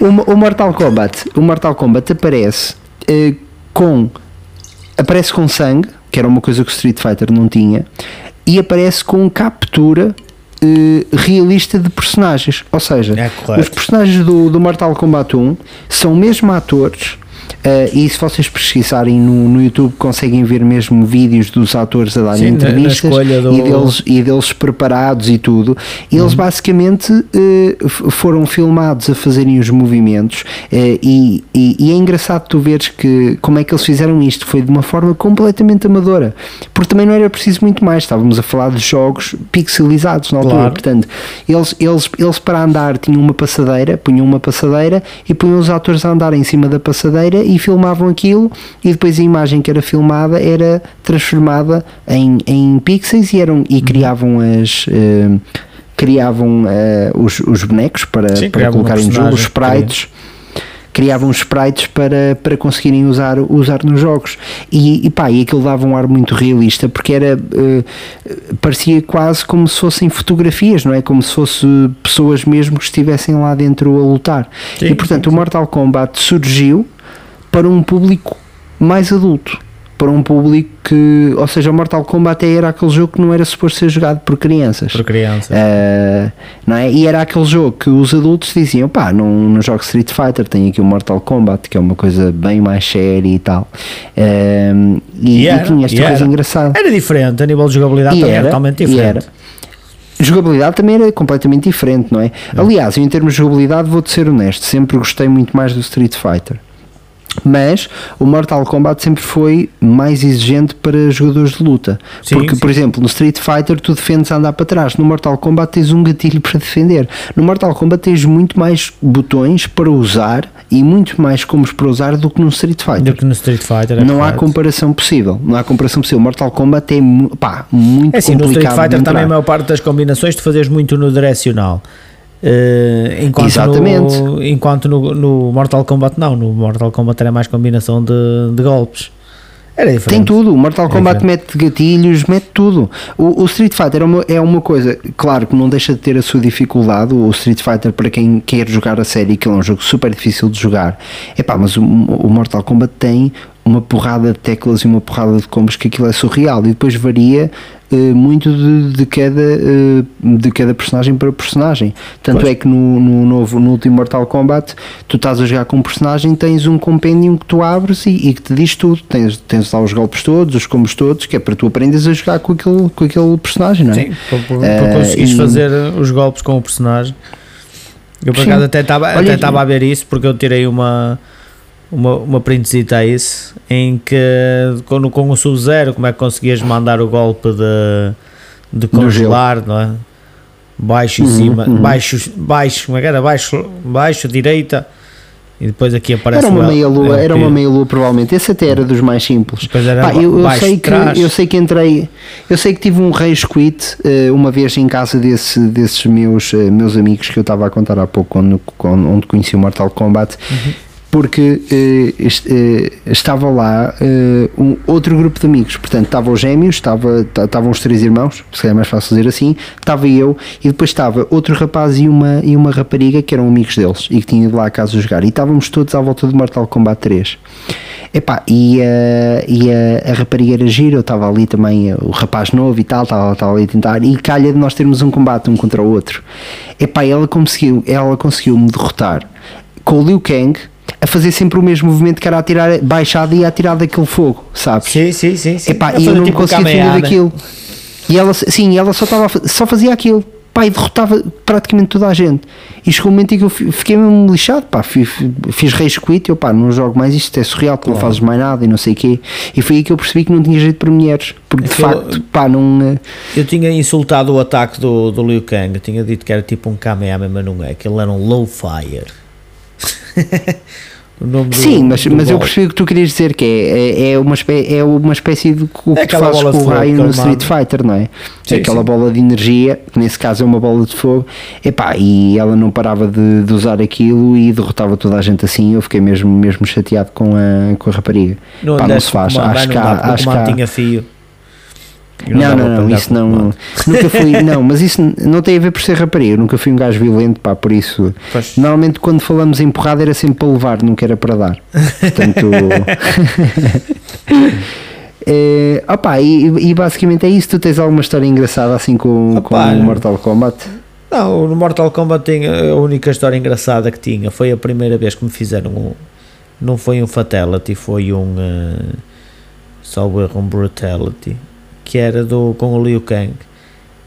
o, o Mortal Kombat, o Mortal Kombat aparece eh, com aparece com sangue, que era uma coisa que o Street Fighter não tinha, e aparece com captura eh, realista de personagens. Ou seja, É os personagens do, do Mortal Kombat 1 são mesmo atores. Eh, e se vocês pesquisarem no, no YouTube conseguem ver mesmo vídeos dos atores a darem Sim, entrevistas do- e, deles, e deles preparados e tudo. E Uhum. Eles basicamente f- foram filmados a fazerem os movimentos eh, e, e- e é engraçado tu veres que como é que eles fizeram isto. Foi de uma forma completamente amadora, porque também não era preciso muito mais. Estávamos a falar de jogos pixelizados na altura. Claro. Portanto, eles, eles, eles para andar tinham uma passadeira, punham uma passadeira e punham os atores a andar em cima da passadeira e filmavam aquilo e depois a imagem que era filmada era transformada em, em pixels e, eram, Uhum. e criavam as. eh, criavam eh, os, os bonecos para, Sim, para colocarem no jogo, os sprites criavam sprites para, para conseguirem usar, usar nos jogos e, e pá, e aquilo dava um ar muito realista porque era eh, parecia quase como se fossem fotografias, não é? Como se fosse pessoas mesmo que estivessem lá dentro a lutar Sim, e portanto sim, o Mortal Kombat surgiu para um público mais adulto para um público que, ou seja, o Mortal Kombat era aquele jogo que não era suposto ser jogado por crianças. Por criança. Uh, não é? E era aquele jogo que os adultos diziam: pá, não, não jogo Street Fighter, tem aqui o Mortal Kombat, que é uma coisa bem mais séria e tal. Um, e, E e era, tinha esta e coisa era. engraçada. Era diferente, a nível de jogabilidade E também era, era totalmente e diferente. era. Jogabilidade também era completamente diferente, não é? Aliás, em termos de jogabilidade, vou-te ser honesto, sempre gostei muito mais do Street Fighter. Mas o Mortal Kombat sempre foi mais exigente para jogadores de luta. Sim, Porque, sim. por exemplo, no Street Fighter tu defendes a andar para trás. No Mortal Kombat tens um gatilho para defender. No Mortal Kombat tens muito mais botões para usar e muito mais combos para usar do que no Street Fighter. Do que no Street Fighter. é não há correto. comparação possível. Não há comparação possível. Mortal Kombat é pá, muito É assim, no complicado. Street Fighter também a maior parte das combinações tu fazes muito no direcional. Eh, enquanto Exatamente. No, enquanto no, no Mortal Kombat não, no Mortal Kombat era mais combinação de, de golpes. Era diferente. Tem tudo, o Mortal É Kombat mete gatilhos, mete tudo. O, o Street Fighter é uma, é uma coisa, claro que não deixa de ter a sua dificuldade. O Street Fighter, para quem quer jogar a série, que é um jogo super difícil de jogar, é pá, mas o, o Mortal Kombat tem uma porrada de teclas e uma porrada de combos que aquilo é surreal e depois varia eh, muito de, de cada, eh, de cada personagem para personagem. Tanto Pois. é que no, no novo, no último Mortal Kombat, tu estás a jogar com um personagem, tens um compêndio que tu abres e, e que te diz tudo. Tens, tens lá os golpes todos, os combos todos, que é para tu aprendes a jogar com aquele, com aquele personagem, não é? Sim, para, Eh, conseguires e- fazer os golpes com o personagem. Eu por acaso até estava a ver isso porque eu tirei uma uma, uma printzita a isso em que com, com o Sub-Zero como é que conseguias mandar o golpe de, de congelar, não é? Baixo e Uhum, cima, uhum. baixo, baixo, como é que era? Baixo, baixo, direita e depois aqui aparece Era uma meia lua, era uma meia lua provavelmente. Esse até era dos mais simples. Pá, eu, eu sei que eu sei que entrei, eu sei que tive um rage quit eh, uma vez em casa desse, desses meus eh, meus amigos que eu estava a contar há pouco quando, quando- onde conheci o Mortal Kombat. Uhum. Porque eh, eh, estava lá eh, um outro grupo de amigos, portanto estavam os gêmeos, estava, ta- estavam os três irmãos, se é mais fácil dizer assim, estava eu e depois estava outro rapaz e uma, e uma rapariga que eram amigos deles e que tinham ido lá a casa jogar e estávamos todos à volta do Mortal Kombat 3. Epá, e, a e a, a rapariga era gira, eu estava ali também, eh, o rapaz novo e tal, estava, estava ali a tentar, e calha de nós termos um combate um contra o outro. Epá, ela conseguiu, ela conseguiu me derrotar com o Liu Kang a fazer sempre o mesmo movimento que era a tirar baixada e a tirar daquele fogo, sabes? Sim, sim, sim. sim. Epá, e eu não tipo conseguia Kamehameha. daquilo. E ela, sim, ela só, estava a fa- só fazia aquilo. Pá, e derrotava praticamente toda a gente. E chegou um momento em que eu fi- fiquei mesmo lixado. Pá, fiz, fiz rage quit. Eu, pá, não jogo mais isto, é surreal, tu não fazes mais nada e não sei o quê. E foi aí que eu percebi que não tinha jeito para mulheres. Porque de Aquilo- facto, pá, não. eh, Eu tinha insultado o ataque do, do Liu Kang, eu tinha dito que era tipo um Kamehameha, mas não é, que ele era um low fire. nome do- Sim, mas, do mas eu percebi o que tu querias dizer, que é, é, é, uma, espé é uma espécie de o que tu aquela fazes com o raio no Street. Fighter, não é? Sim, Aquela sim. bola de energia, que nesse caso é uma bola de fogo, epá, e ela não parava de, de usar aquilo e derrotava toda a gente assim. Eu fiquei mesmo, mesmo chateado com a, com a rapariga. Não, Pá, não se faz. Acho que há- acho que há- Não, não, não, isso com não. Nunca fui. Não, mas isso não tem a ver por ser rapariga. Eu nunca fui um gajo violento, pá, por isso. Pois. Normalmente quando falamos em porrada era sempre para levar, nunca era para dar. Portanto. é, opa, e, e basicamente é isso. Tu tens alguma história engraçada assim com, com Opa, o Mortal Kombat? Não, no Mortal Kombat tinha, a única história engraçada que tinha foi a primeira vez que me fizeram um. Não foi um Fatality, foi um. Uh, só um Brutality. Que era do, com o Liu Kang.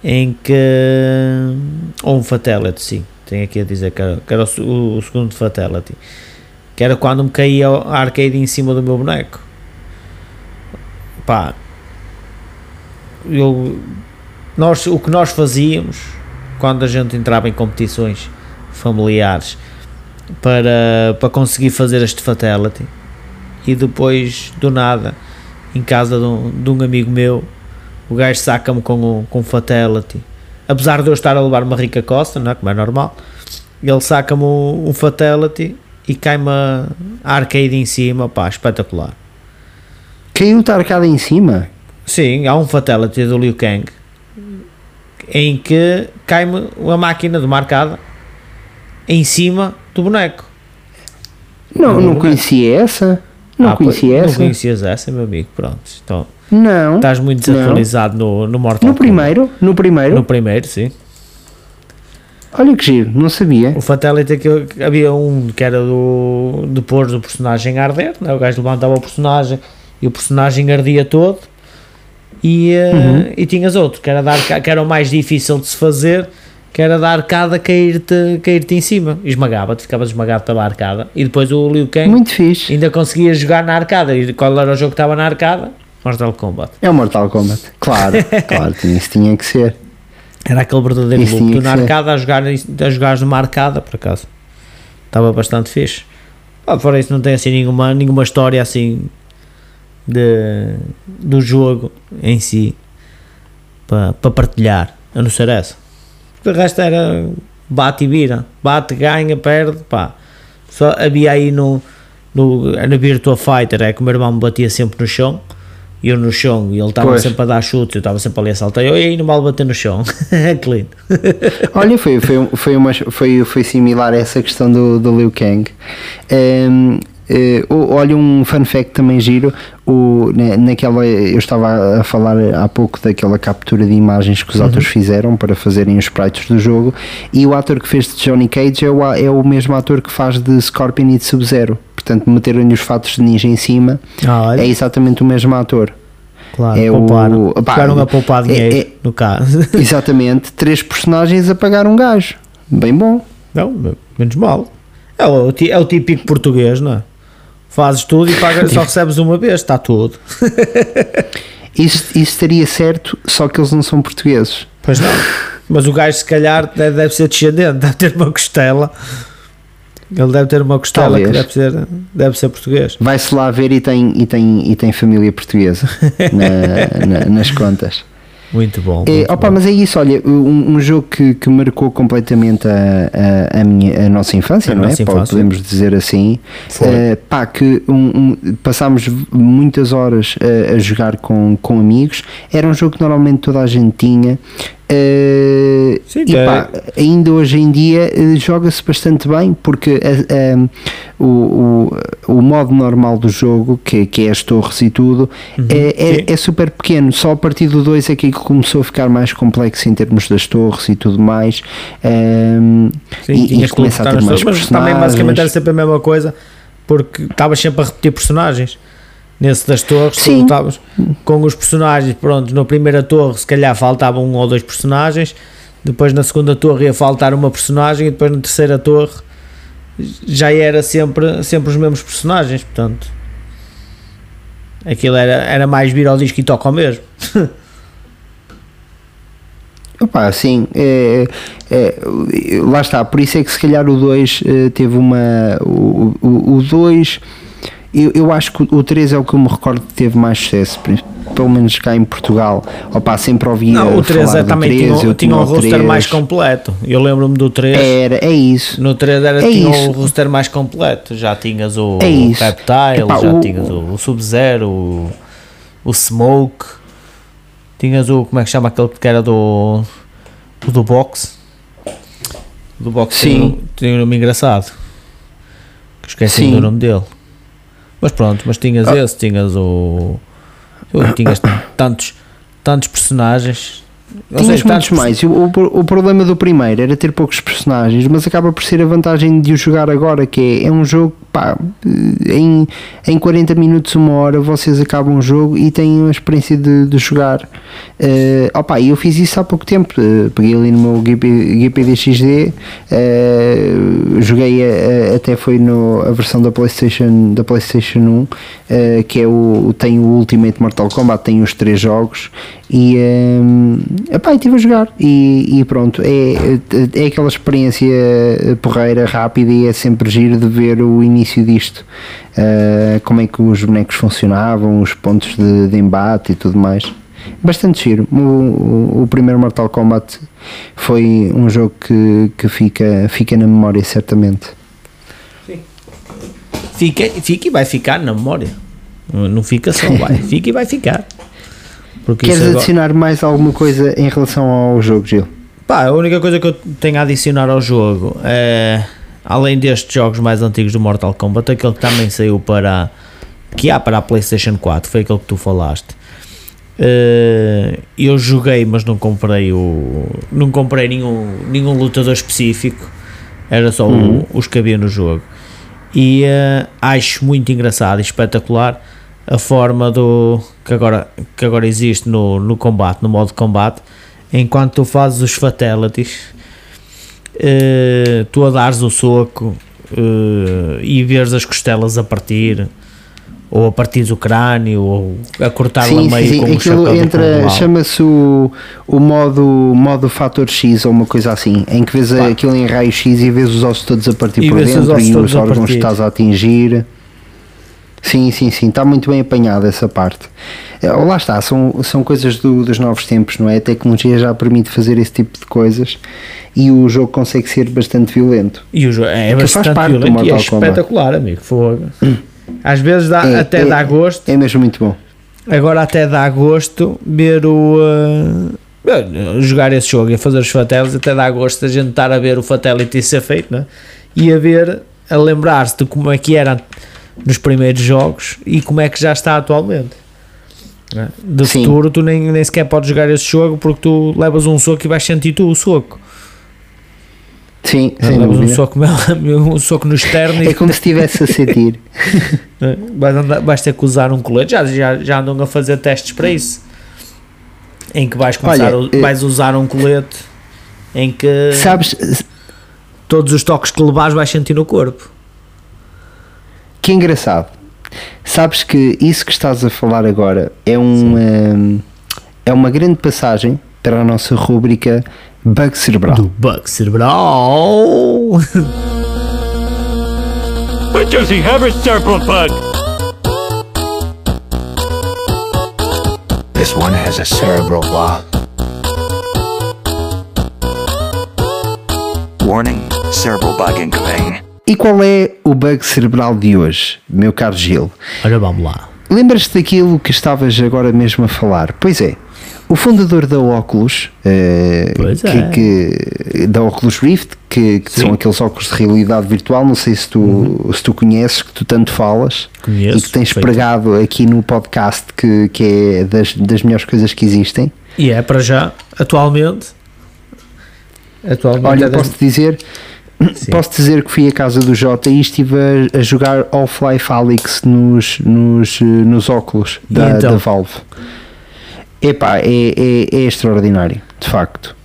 Em que. Ou um Fatality, sim. Tenho aqui a dizer que era, que era o, o segundo Fatality. Que era quando me caía a arcade em cima do meu boneco. Pá. Eu, nós, o que nós fazíamos quando a gente entrava em competições familiares para, para conseguir fazer este fatality e depois do nada em casa de um, de um amigo meu o gajo saca-me com um, com fatality apesar de eu estar a levar uma rica costa, não é? como é normal ele saca-me um, um fatality e cai-me a arcade em cima, pá, espetacular Caiu-te a arcada em cima? Sim, há um fatality do Liu Kang em que cai-me a máquina de marcada em cima do boneco. Não, Não, não, conhecia essa. Não Ah, conhecia essa. Não conhecias essa, meu amigo. Pronto. Então, Não. estás muito Não. desatualizado no, no Mortal No Kombat. primeiro? No primeiro? No primeiro, sim. Olha que giro, não sabia. O Fatality que eu- que havia um que era do depois do personagem arder, né? o gajo levantava o personagem e o personagem ardia todo. E, eh, Uhum. e tinhas outro que era, dar, que era o mais difícil de se fazer, que era da arcada cair-te cair em cima. Esmagava-te, ficavas esmagado pela arcada. E depois o Liu Kang Muito fixe. ainda conseguia jogar na arcada. E qual era o jogo que estava na arcada? Mortal Kombat. É o Mortal Kombat. Claro, claro, isso tinha que ser. Era aquele verdadeiro Isso loop. Tu na arcada a jogar, a jogares numa arcada, por acaso. Estava bastante fixe. Ah, fora isso, não tem assim nenhuma, nenhuma história assim de, do jogo em si para pa partilhar, a não ser essa. O resto era bate e vira, bate, ganha, perde, pá. Só havia aí no, no, no Virtua Fighter, é que o meu irmão me batia sempre no chão, e eu no chão, e ele estava sempre a dar chutes, eu estava sempre ali a saltar, eu aí não vale bater no chão, que lindo. Olha, foi, foi, foi, uma, foi, foi similar a essa questão do, do Liu Kang. Ehm, eh, o- olha, um fun fact também giro. O, na- naquela, eu estava a falar há pouco daquela captura de imagens que os atores fizeram para fazerem os sprites do jogo. E o ator que fez de Johnny Cage é o, é o mesmo ator que faz de Scorpion e de Sub-Zero. Portanto, meteram-lhe os fatos de ninja em cima. Ah. É exatamente o mesmo ator. Claro, É o- pouparam. pá, Ficaram a poupar é- dinheiro, é- no caso. Exatamente, três personagens a pagar um gajo. Bem bom. Não, menos mal. É o, é o típico português, não é? Fazes tudo e pagas, só recebes uma vez, está tudo. Isso, isso estaria certo, só que eles não são portugueses. Pois não. Mas o gajo, se calhar, deve, deve ser descendente, deve ter uma costela. Ele deve ter uma costela que Talvez. deve ser, deve ser português. Vai-se lá ver e tem, e tem, e tem família portuguesa na- na- nas contas. Muito bom. É, muito opa, bom. mas é isso, olha, um, um jogo que, que marcou completamente a, a, a minha, a nossa infância, A não nossa é? Infância. Podemos dizer assim. Eh, pá, que um- um- passámos muitas horas eh, a jogar com, com amigos. Era um jogo que normalmente toda a gente tinha. Eh, Sim, e é. pá, ainda hoje em dia eh, joga-se bastante bem porque a- a- o, o, o modo normal do jogo, que, que é as torres e tudo, é, Uhum. sim. é, é super pequeno. Só a partir do 2 é que começou a ficar mais complexo em termos das torres e tudo mais. Ehm, Sim, e, e começa a ter mais pessoas, mas também basicamente era sempre a mesma coisa, porque estavas sempre a repetir personagens. Nesse das torres, Sim. com os personagens, pronto, na primeira torre se calhar faltavam um ou dois personagens, depois na segunda torre ia faltar uma personagem e depois na terceira torre já era sempre, sempre os mesmos personagens, portanto aquilo era, era mais vir ao disco e toca ao mesmo. Opa, sim, é, é, lá está, por isso é que se calhar o 2 teve uma. O 2, eu, eu acho que o 3 é o que eu me recordo que teve mais sucesso, pelo menos cá em Portugal. Opa, sempre ouvia. Não, o 3 falar é, também 3, tinha, eu tinha um o roster 3. mais completo. Eu lembro-me do 3. Era, é isso. No 3 era, É tinha isso. o roster mais completo. Já tinhas o, É isso. Reptile, Epá, já o- tinhas o, o Sub-Zero, o, o Smoke, tinhas o. Como é que chama aquele que era do. O do box? O do box Sim. Tem, um, um nome engraçado. Que esqueci do nome dele. Mas pronto, mas tinhas Ah. esse, tinhas o. Tinhas tantos, tantos personagens. Ou Tinhas seja, muitos tantos mais. O, o, o problema do primeiro era ter poucos personagens, mas acaba por ser a vantagem de o jogar agora, que é, é um jogo, pá, em, em 40 minutos, uma hora, vocês acabam o jogo e têm a experiência de, de jogar. Eh, opa, eu fiz isso há pouco tempo. eh, peguei ali no meu GP, GPDXD, eh, joguei a- a- até foi no, a versão da PlayStation, da PlayStation 1, eh, que é o, tem o Ultimate Mortal Kombat, tem os três jogos e um, epá, estive a jogar e, e pronto, é, é aquela experiência porreira, rápida e é sempre giro de ver o início disto, eh, como é que os bonecos funcionavam, os pontos de, de embate e tudo mais. Bastante giro. O, o, o primeiro Mortal Kombat foi um jogo que, que fica, fica na memória, certamente. Fica, fica e vai ficar na memória. Não fica só, vai. Fica e vai ficar. Porque Queres agora- adicionar mais alguma coisa em relação ao jogo, Gil? Pá, a única coisa que eu tenho a adicionar ao jogo é, além destes jogos mais antigos do Mortal Kombat, aquele que também saiu para que há para a PlayStation 4, foi aquele que tu falaste. Eh, eu joguei, mas não comprei o. Não comprei nenhum, nenhum lutador específico, era só o- os que havia no jogo. E eh, acho muito engraçado e espetacular a forma do que agora, que agora existe no, no combate, no modo de combate, enquanto tu fazes os fatalities, eh, tu a dares o soco eh, e veres as costelas a partir, ou a partir do crânio, ou a cortar Sim, a meio sim. com Aquilo do entra, chama-se o, o modo, modo fator X ou uma coisa assim, em que vês Pá. aquilo em raio X e vês os ossos todos a partir E por dentro e os órgãos que estás a atingir. Sim, sim, sim, está muito bem apanhada essa parte. Eh, Lá está, são, são coisas do- dos novos tempos, não é? A tecnologia já permite fazer esse tipo de coisas e o jogo consegue ser bastante violento. E o jogo é Que faz bastante parte do violento e é Kombat. espetacular, amigo. Fogo. Às vezes dá, É- até é- dá gosto, É mesmo muito bom. agora até dá gosto ver o. uh, jogar esse jogo e fazer os fatalities, até dá gosto a gente estar a ver o fatality ser feito, né? E a ver, a lembrar-se de como é que era nos primeiros jogos e como é que já está atualmente. né? De Sim. futuro, tu nem, nem sequer podes jogar esse jogo porque tu levas um soco e vais sentir tu o soco. Sim, sem levas um soco, um soco no externo e É como se estivesse a sentir. né? vais, andar- vais ter que usar um colete. Já, já, já andam a fazer testes para isso. Em que vais começar Olha, a, eh, vais usar um colete em que Sabes, todos os toques que levares vais sentir no corpo. Que engraçado. Sabes que isso que estás a falar agora é uma, é uma grande passagem para a nossa rúbrica Bug Cerebral. Do bug cerebral. But does he have a cerebral bug? This one has a cerebral bug. Warning, cerebral bug incoming. E qual é o bug cerebral de hoje, meu caro Gil? Ora, vamos lá. Lembras-te daquilo que estavas agora mesmo a falar? Pois é, o fundador da Oculus, eh, Pois que, é. que- da Oculus Rift, que, que são aqueles óculos de realidade virtual, não sei se tu, se tu conheces, que tu tanto falas Uhum. Conheço, e que tens perfeito. pregado aqui no podcast, que, que é das, das melhores coisas que existem. E é para já, atualmente. Atualmente Olha, é das- posso dizer, Sim. posso dizer que fui à casa do Jota e estive a, a jogar Half-Life Alyx nos, nos, eh, nos óculos da, então? da Valve. Epá, é, é, é extraordinário, de facto.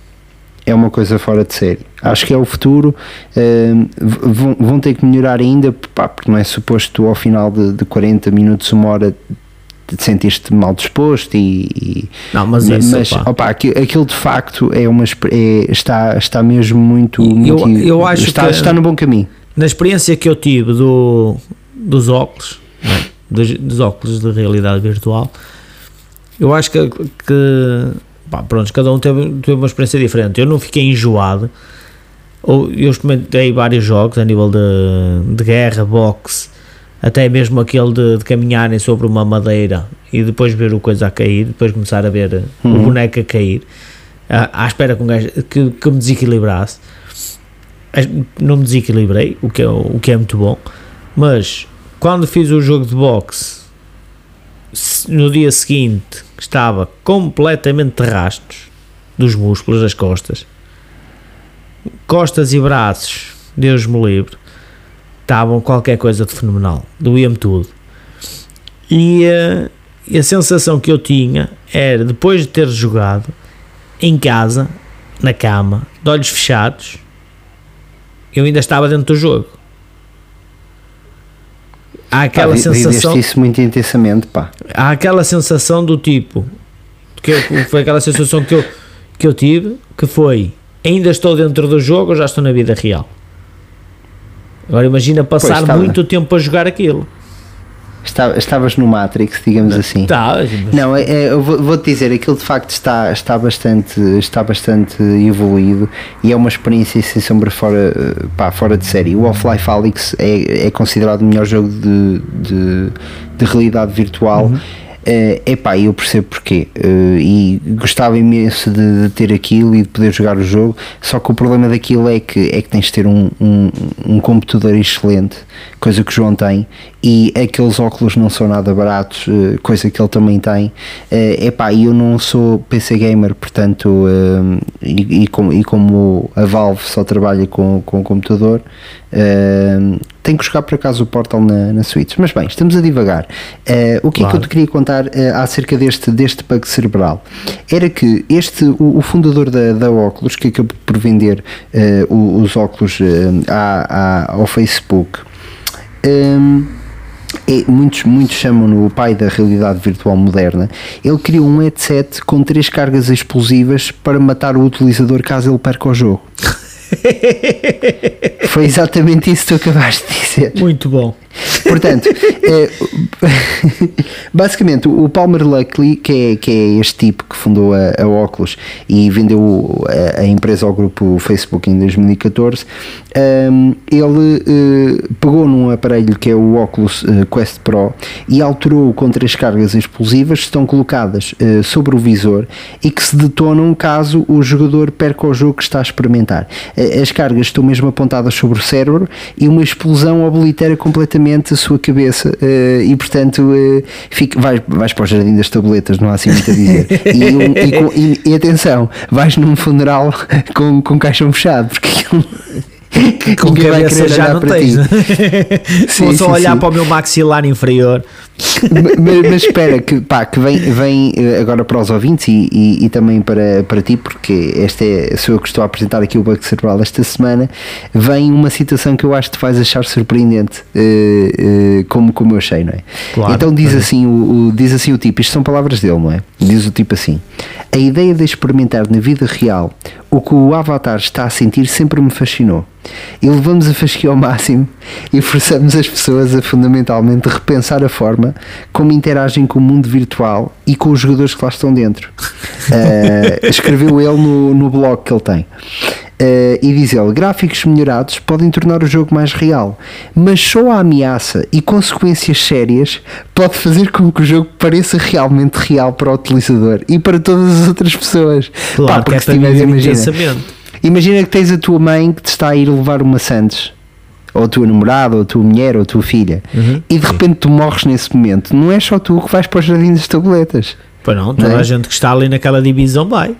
É uma coisa fora de série. Acho que é o futuro. v- vão, vão ter que melhorar ainda, pá, porque não é suposto ao final de, de 40 minutos, uma hora, sentiste mal disposto e, e- Não, mas isso, mas opá. opá, aqui- aquilo de facto é uma é- está, está mesmo muito, Eu- muito- eu acho está, que- está no bom caminho. na experiência que eu tive do, dos óculos, é? dos, dos óculos de realidade virtual, eu acho que, que pá, pronto, cada um teve, teve uma experiência diferente. Eu não fiquei enjoado. Eu experimentei vários jogos a nível de, de guerra, boxe, até mesmo aquele de, de caminharem sobre uma madeira e depois ver o coisa a cair, depois começar a ver o boneco a cair, à, à espera que, um gajo, que, que me desequilibrasse. Não me desequilibrei, o que, é, o que é muito bom, mas quando fiz o jogo de boxe no dia seguinte estava completamente de rastros dos músculos das costas, costas e braços, Deus me livre, estavam qualquer coisa de fenomenal, doía-me tudo. E, eh, e a sensação que eu tinha era depois de ter jogado em casa, na cama, de olhos fechados, eu ainda estava dentro do jogo. Há aquela Pá, sensação, isso muito intensamente, pá. há aquela sensação do tipo, que eu- foi aquela sensação que eu, que eu tive, que foi, ainda estou dentro do jogo ou já estou na vida real? Agora imagina passar estava. muito tempo a jogar aquilo. Estava- Estavas no Matrix, digamos assim. Tá, mas- Não, é, é, eu vou- vou-te dizer, aquilo de facto está, está, bastante, está bastante evoluído e é uma experiência sem sombra fora, pá, fora de série. O Half-Life Alyx é, é considerado o melhor jogo de, de, de realidade virtual. É epá, eu percebo porquê eh, e gostava imenso de, de ter aquilo e de poder jogar o jogo. Só que o problema daquilo é que, é que tens de ter um, um, um computador excelente, coisa que o João tem, e aqueles óculos não são nada baratos, eh, coisa que ele também tem. É epá, eu não sou PC gamer, portanto, eh, e, e, como, e como a Valve só trabalha com, com computador, eh, Tenho que jogar por acaso o Portal na, na Switch. Mas bem, estamos a divagar. Eh, o que é que eu Claro. te queria contar eh, acerca deste, deste bug cerebral? Era que este, o, o fundador da, da Oculus, que acabou por vender o- os óculos à- à- ao Facebook, hum, é, muitos, muitos chamam-no o pai da realidade virtual moderna. Ele criou um headset com três cargas explosivas para matar o utilizador caso ele perca o jogo. Foi exatamente isso que tu acabaste de dizer. Muito bom. Portanto, eh, basicamente, o Palmer Luckey, que é, que é este tipo que fundou a, a Oculus e vendeu a, a empresa ao grupo Facebook em 2014, ehm, ele eh, pegou num aparelho que é o Oculus eh, Quest Pro e alterou com três cargas explosivas que estão colocadas eh, sobre o visor e que se detonam caso o jogador perca o jogo que está a experimentar. As cargas estão mesmo apontadas sobre o cérebro e uma explosão oblitera completamente a sua cabeça eh, e portanto eh, fica, vais, vais para o jardim das tabletas, não há assim muito a dizer. E, um- e com- e- e atenção, vais num funeral com, com caixão fechado, porque aquilo- Com ninguém vai cabeça já não tens, né? Vou só sim, olhar sim. para o meu maxilar inferior. Mas, mas espera, que, pá, que vem, vem eh, agora para os ouvintes e, e, e também para, para ti, porque esta é, sou eu que estou a apresentar aqui o Bug Cerebral esta semana. Vem uma citação que eu acho que te vais achar surpreendente, eh, eh, como, como eu achei, não é? Claro. então diz assim, o, o- diz assim o tipo, isto são palavras dele, não é? Diz o tipo assim: A ideia de experimentar na vida real o que o Avatar está a sentir sempre me fascinou. Elevamos a fasquia ao máximo e forçamos as pessoas a fundamentalmente repensar a forma como interagem com o mundo virtual e com os jogadores que lá estão dentro. Eh, escreveu ele no, no blog que ele tem. Eh, e diz ele: gráficos melhorados podem tornar o jogo mais real, mas só a ameaça e consequências sérias pode fazer com que o jogo pareça realmente real para o utilizador e para todas as outras pessoas. Claro, que é se tiveres- imagina. Imagina que tens a tua mãe que te está a ir levar uma Santos, ou a tua namorada, ou a tua mulher, ou a tua filha, Uhum. e de repente tu morres nesse momento. Não é só tu que vais para o jardim das tabletas. Pois não, toda Não é? a gente que está ali naquela divisão vai.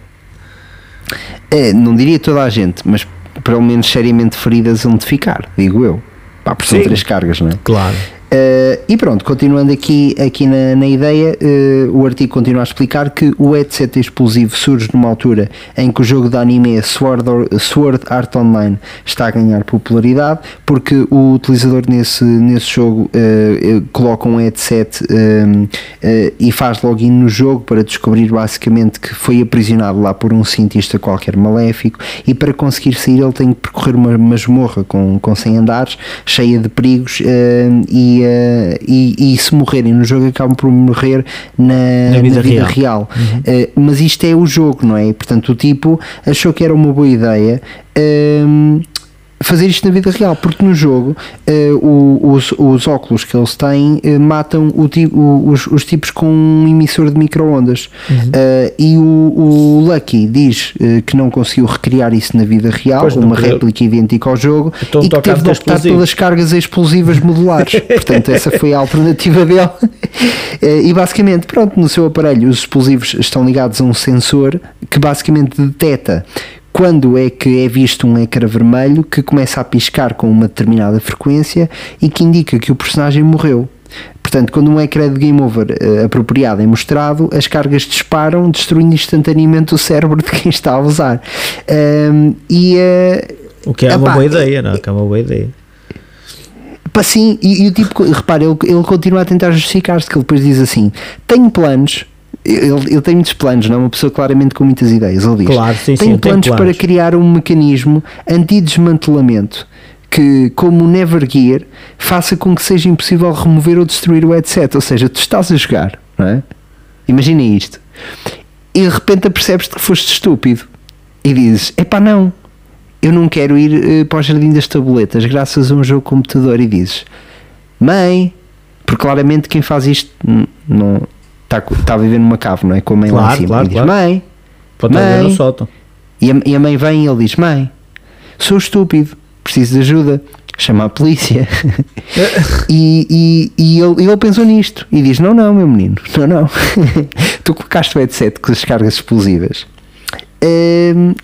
É, não diria toda a gente, mas pelo menos seriamente feridas onde ficar, digo eu. Pá, porque são Sim. três cargas, não é? Claro. Uh, e pronto, continuando aqui, aqui na, na ideia, uh, o artigo continua a explicar que o headset explosivo surge numa altura em que o jogo de anime Sword, Or- Sword Art Online está a ganhar popularidade, porque o utilizador nesse, nesse jogo uh, coloca um headset um, e faz login no jogo para descobrir basicamente que foi aprisionado lá por um cientista qualquer maléfico e para conseguir sair ele tem que percorrer uma masmorra com, com 100 andares, cheia de perigos uh, e, uh, e, e se morrerem no jogo acabam por morrer na, Na vida na vida real. real. Uh, mas isto é o jogo, não é? Portanto, o tipo achou que era uma boa ideia. um, fazer isto na vida real, porque no jogo o- os, os óculos que eles têm eh, matam o o- os, os tipos com um emissor de micro-ondas. Eh, e o, o Lucky diz que não conseguiu recriar isso na vida real, Pois uma réplica idêntica ao jogo Então e que teve de optar explosivo. pelas cargas explosivas modulares. Portanto essa foi a alternativa dele. E basicamente pronto, no seu aparelho os explosivos estão ligados a um sensor que basicamente detecta quando é que é visto um ecrã vermelho que começa a piscar com uma determinada frequência e que indica que o personagem morreu. Portanto, quando um ecrã de game over eh, apropriado é mostrado, as cargas disparam, destruindo instantaneamente o cérebro de quem está a usar. Ahm, e eh, O que é uma boa ideia, não? é? Que é uma boa ideia. Pá, sim, e, e o tipo, repara, ele, ele continua a tentar justificar-se, que ele depois diz assim: tenho planos. Ele, ele tem muitos planos, não é uma pessoa claramente com muitas ideias. Ele diz: Claro, sim, sim, tenho eu tenho planos para planos." criar um mecanismo anti-desmantelamento que, como o Never Gear, faça com que seja impossível remover ou destruir o headset. Ou seja, tu estás a jogar, não é? Imagina isto, e de repente apercebes-te que foste estúpido e dizes: epá, não, eu não quero ir eh, para o jardim das tabuletas graças a um jogo computador e dizes mãe, porque claramente quem faz isto não está, está a viver numa cave, não é? Com a mãe lá Claro, em cima claro, e diz claro. mãe, Pode Mãe. no sótão. e a, e a mãe vem e ele diz mãe, sou estúpido, preciso de ajuda, chama a polícia e, e, e ele, ele pensou nisto e diz não, não meu menino, não, não tu colocaste o headset com as cargas explosivas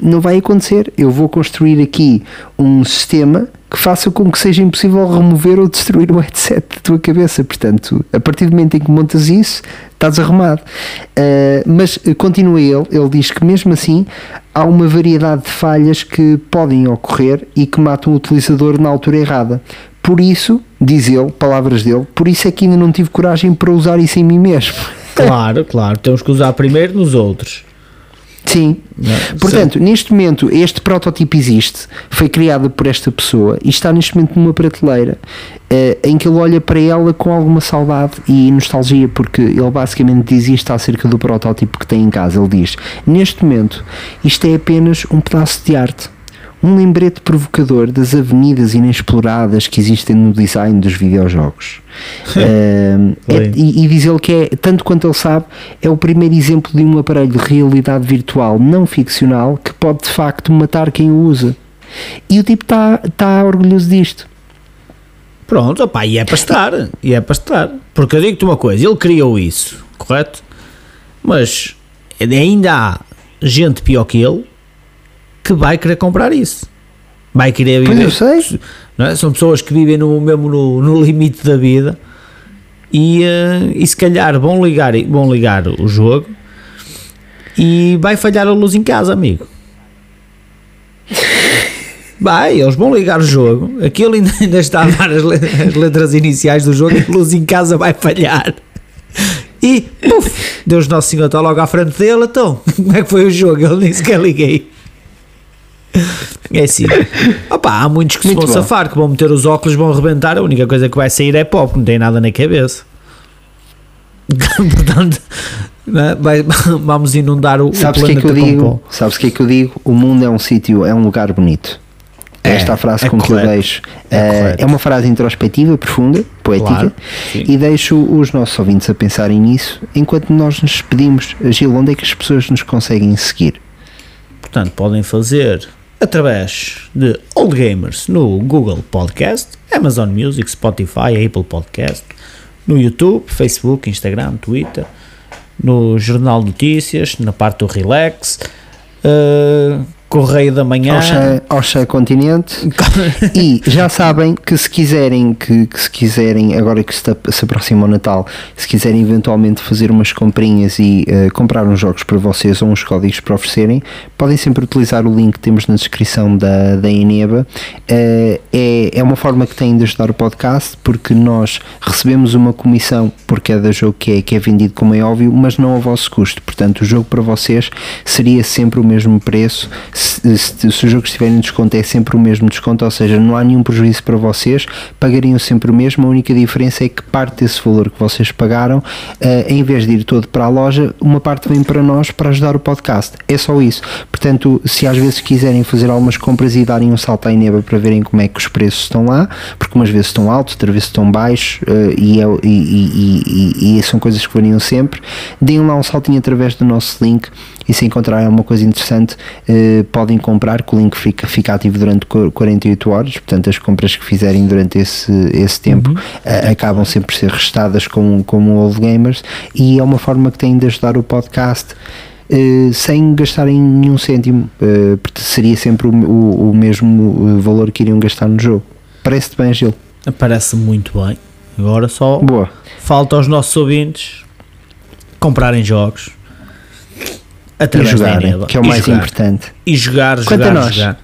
não vai acontecer. Eu vou construir aqui um sistema que faça com que seja impossível remover ou destruir o headset da tua cabeça. Portanto, a partir do momento em que montas isso, estás arrumado. Uh, mas uh, continua ele, ele diz que mesmo assim há uma variedade de falhas que podem ocorrer e que matam o utilizador na altura errada. Por isso, diz ele, palavras dele, por isso é que ainda não tive coragem para usar isso em mim mesmo. Claro, claro. Temos que usar primeiro nos outros. Sim. Portanto, neste momento, este protótipo existe, foi criado por esta pessoa e está neste momento numa prateleira eh, em que ele olha para ela com alguma saudade e nostalgia, porque ele basicamente diz isto acerca do protótipo que tem em casa. Ele diz: Neste momento, isto é apenas um pedaço de arte. Um lembrete provocador das avenidas inexploradas que existem no design dos videojogos. Eh, é- e, e diz ele que é, tanto quanto ele sabe, é o primeiro exemplo de um aparelho de realidade virtual não ficcional que pode de facto matar quem o usa. E o tipo está tá orgulhoso disto. Pronto, opá, e é para estar. E é para estar. Porque eu digo-te uma coisa, ele criou isso, correto? Mas ainda há gente pior que ele que vai querer comprar isso. Vai querer Pois viver. eu sei. é? São pessoas que vivem no, mesmo no, no limite da vida e, eh, e se calhar vão ligar, vão ligar o jogo e vai falhar a luz em casa, amigo. Vai, eles vão ligar o jogo, aquilo ainda, ainda está a dar as, as letras iniciais do jogo e a luz em casa vai falhar. E, puf, Deus Nosso Senhor está logo à frente dele, então, como é que foi o jogo? Ele nem sequer liguei. É assim. Opa, há muitos que se Muito vão bom. safar, que vão meter os óculos, vão arrebentar. A única coisa que vai sair é porque não tem nada na cabeça. Portanto, né, vai- vamos inundar o, Sabes o que é planeta que eu digo? pó. Sabes o que é que eu digo? O mundo é um sítio, é um lugar bonito. É, Esta é a frase é com que eu correto. deixo. É Eh, correto. é uma frase introspectiva, profunda, poética, Claro, e deixo os nossos ouvintes a pensarem nisso enquanto nós nos despedimos. Gil, onde é que as pessoas nos conseguem seguir? Portanto, podem fazer através de Old Gamers no Google Podcast, Amazon Music, Spotify, Apple Podcast, no YouTube, Facebook, Instagram, Twitter, no Jornal Notícias, na parte do Relax, eh, Correio da Manhã. Oxa, Oxa Continente. e já sabem que se quiserem, que, que se quiserem, agora que se, se aproxima o Natal, se quiserem eventualmente fazer umas comprinhas e eh, comprar uns jogos para vocês ou uns códigos para oferecerem, podem sempre utilizar o link que temos na descrição da, da Eneba. Eh, é, é uma forma que têm de ajudar o podcast, porque nós recebemos uma comissão por cada jogo que é, que é vendido, como é óbvio, mas não ao vosso custo. Portanto, o jogo para vocês seria sempre o mesmo preço. Se, se- o jogo estiver em desconto, é sempre o mesmo desconto, ou seja, não há nenhum prejuízo para vocês, pagariam sempre o mesmo. A única diferença é que parte desse valor que vocês pagaram, eh, em vez de ir todo para a loja, uma parte vem para nós para ajudar o podcast. É só isso. Portanto, se às vezes quiserem fazer algumas compras e darem um salto à Ineba para verem como é que os preços estão lá, porque umas vezes estão altos, outras vezes estão baixos eh, e, é- e- e- e são coisas que variam sempre, deem lá um saltinho através do nosso link e se encontrarem alguma coisa interessante eh, podem comprar, que o link fica, fica ativo durante qu- 48 horas, portanto as compras que fizerem durante esse, esse tempo eh, acabam sempre por ser restadas como, como Old Gamers e é uma forma que têm de ajudar o podcast eh, sem gastarem nenhum cêntimo, eh, porque seria sempre o, o- o mesmo valor que iriam gastar no jogo. Parece-te bem, Gil? Parece muito bem. Agora só Boa. falta aos nossos ouvintes comprarem jogos E da jogarem, Eneba. que é o E mais jogar. importante. E jogar, Quanto a jogar, nós. jogar.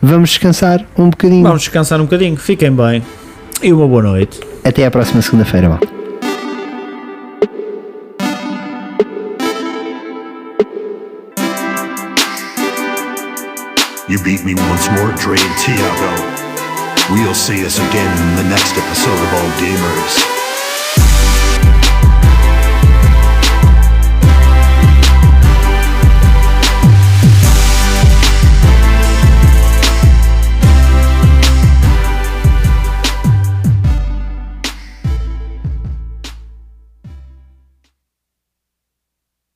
Vamos descansar um bocadinho. Vamos descansar um bocadinho, fiquem bem e uma boa noite. Até à próxima segunda-feira, malta. You beat me once more, Dre and Tiago. We'll see us again in the next episode of All Gamers.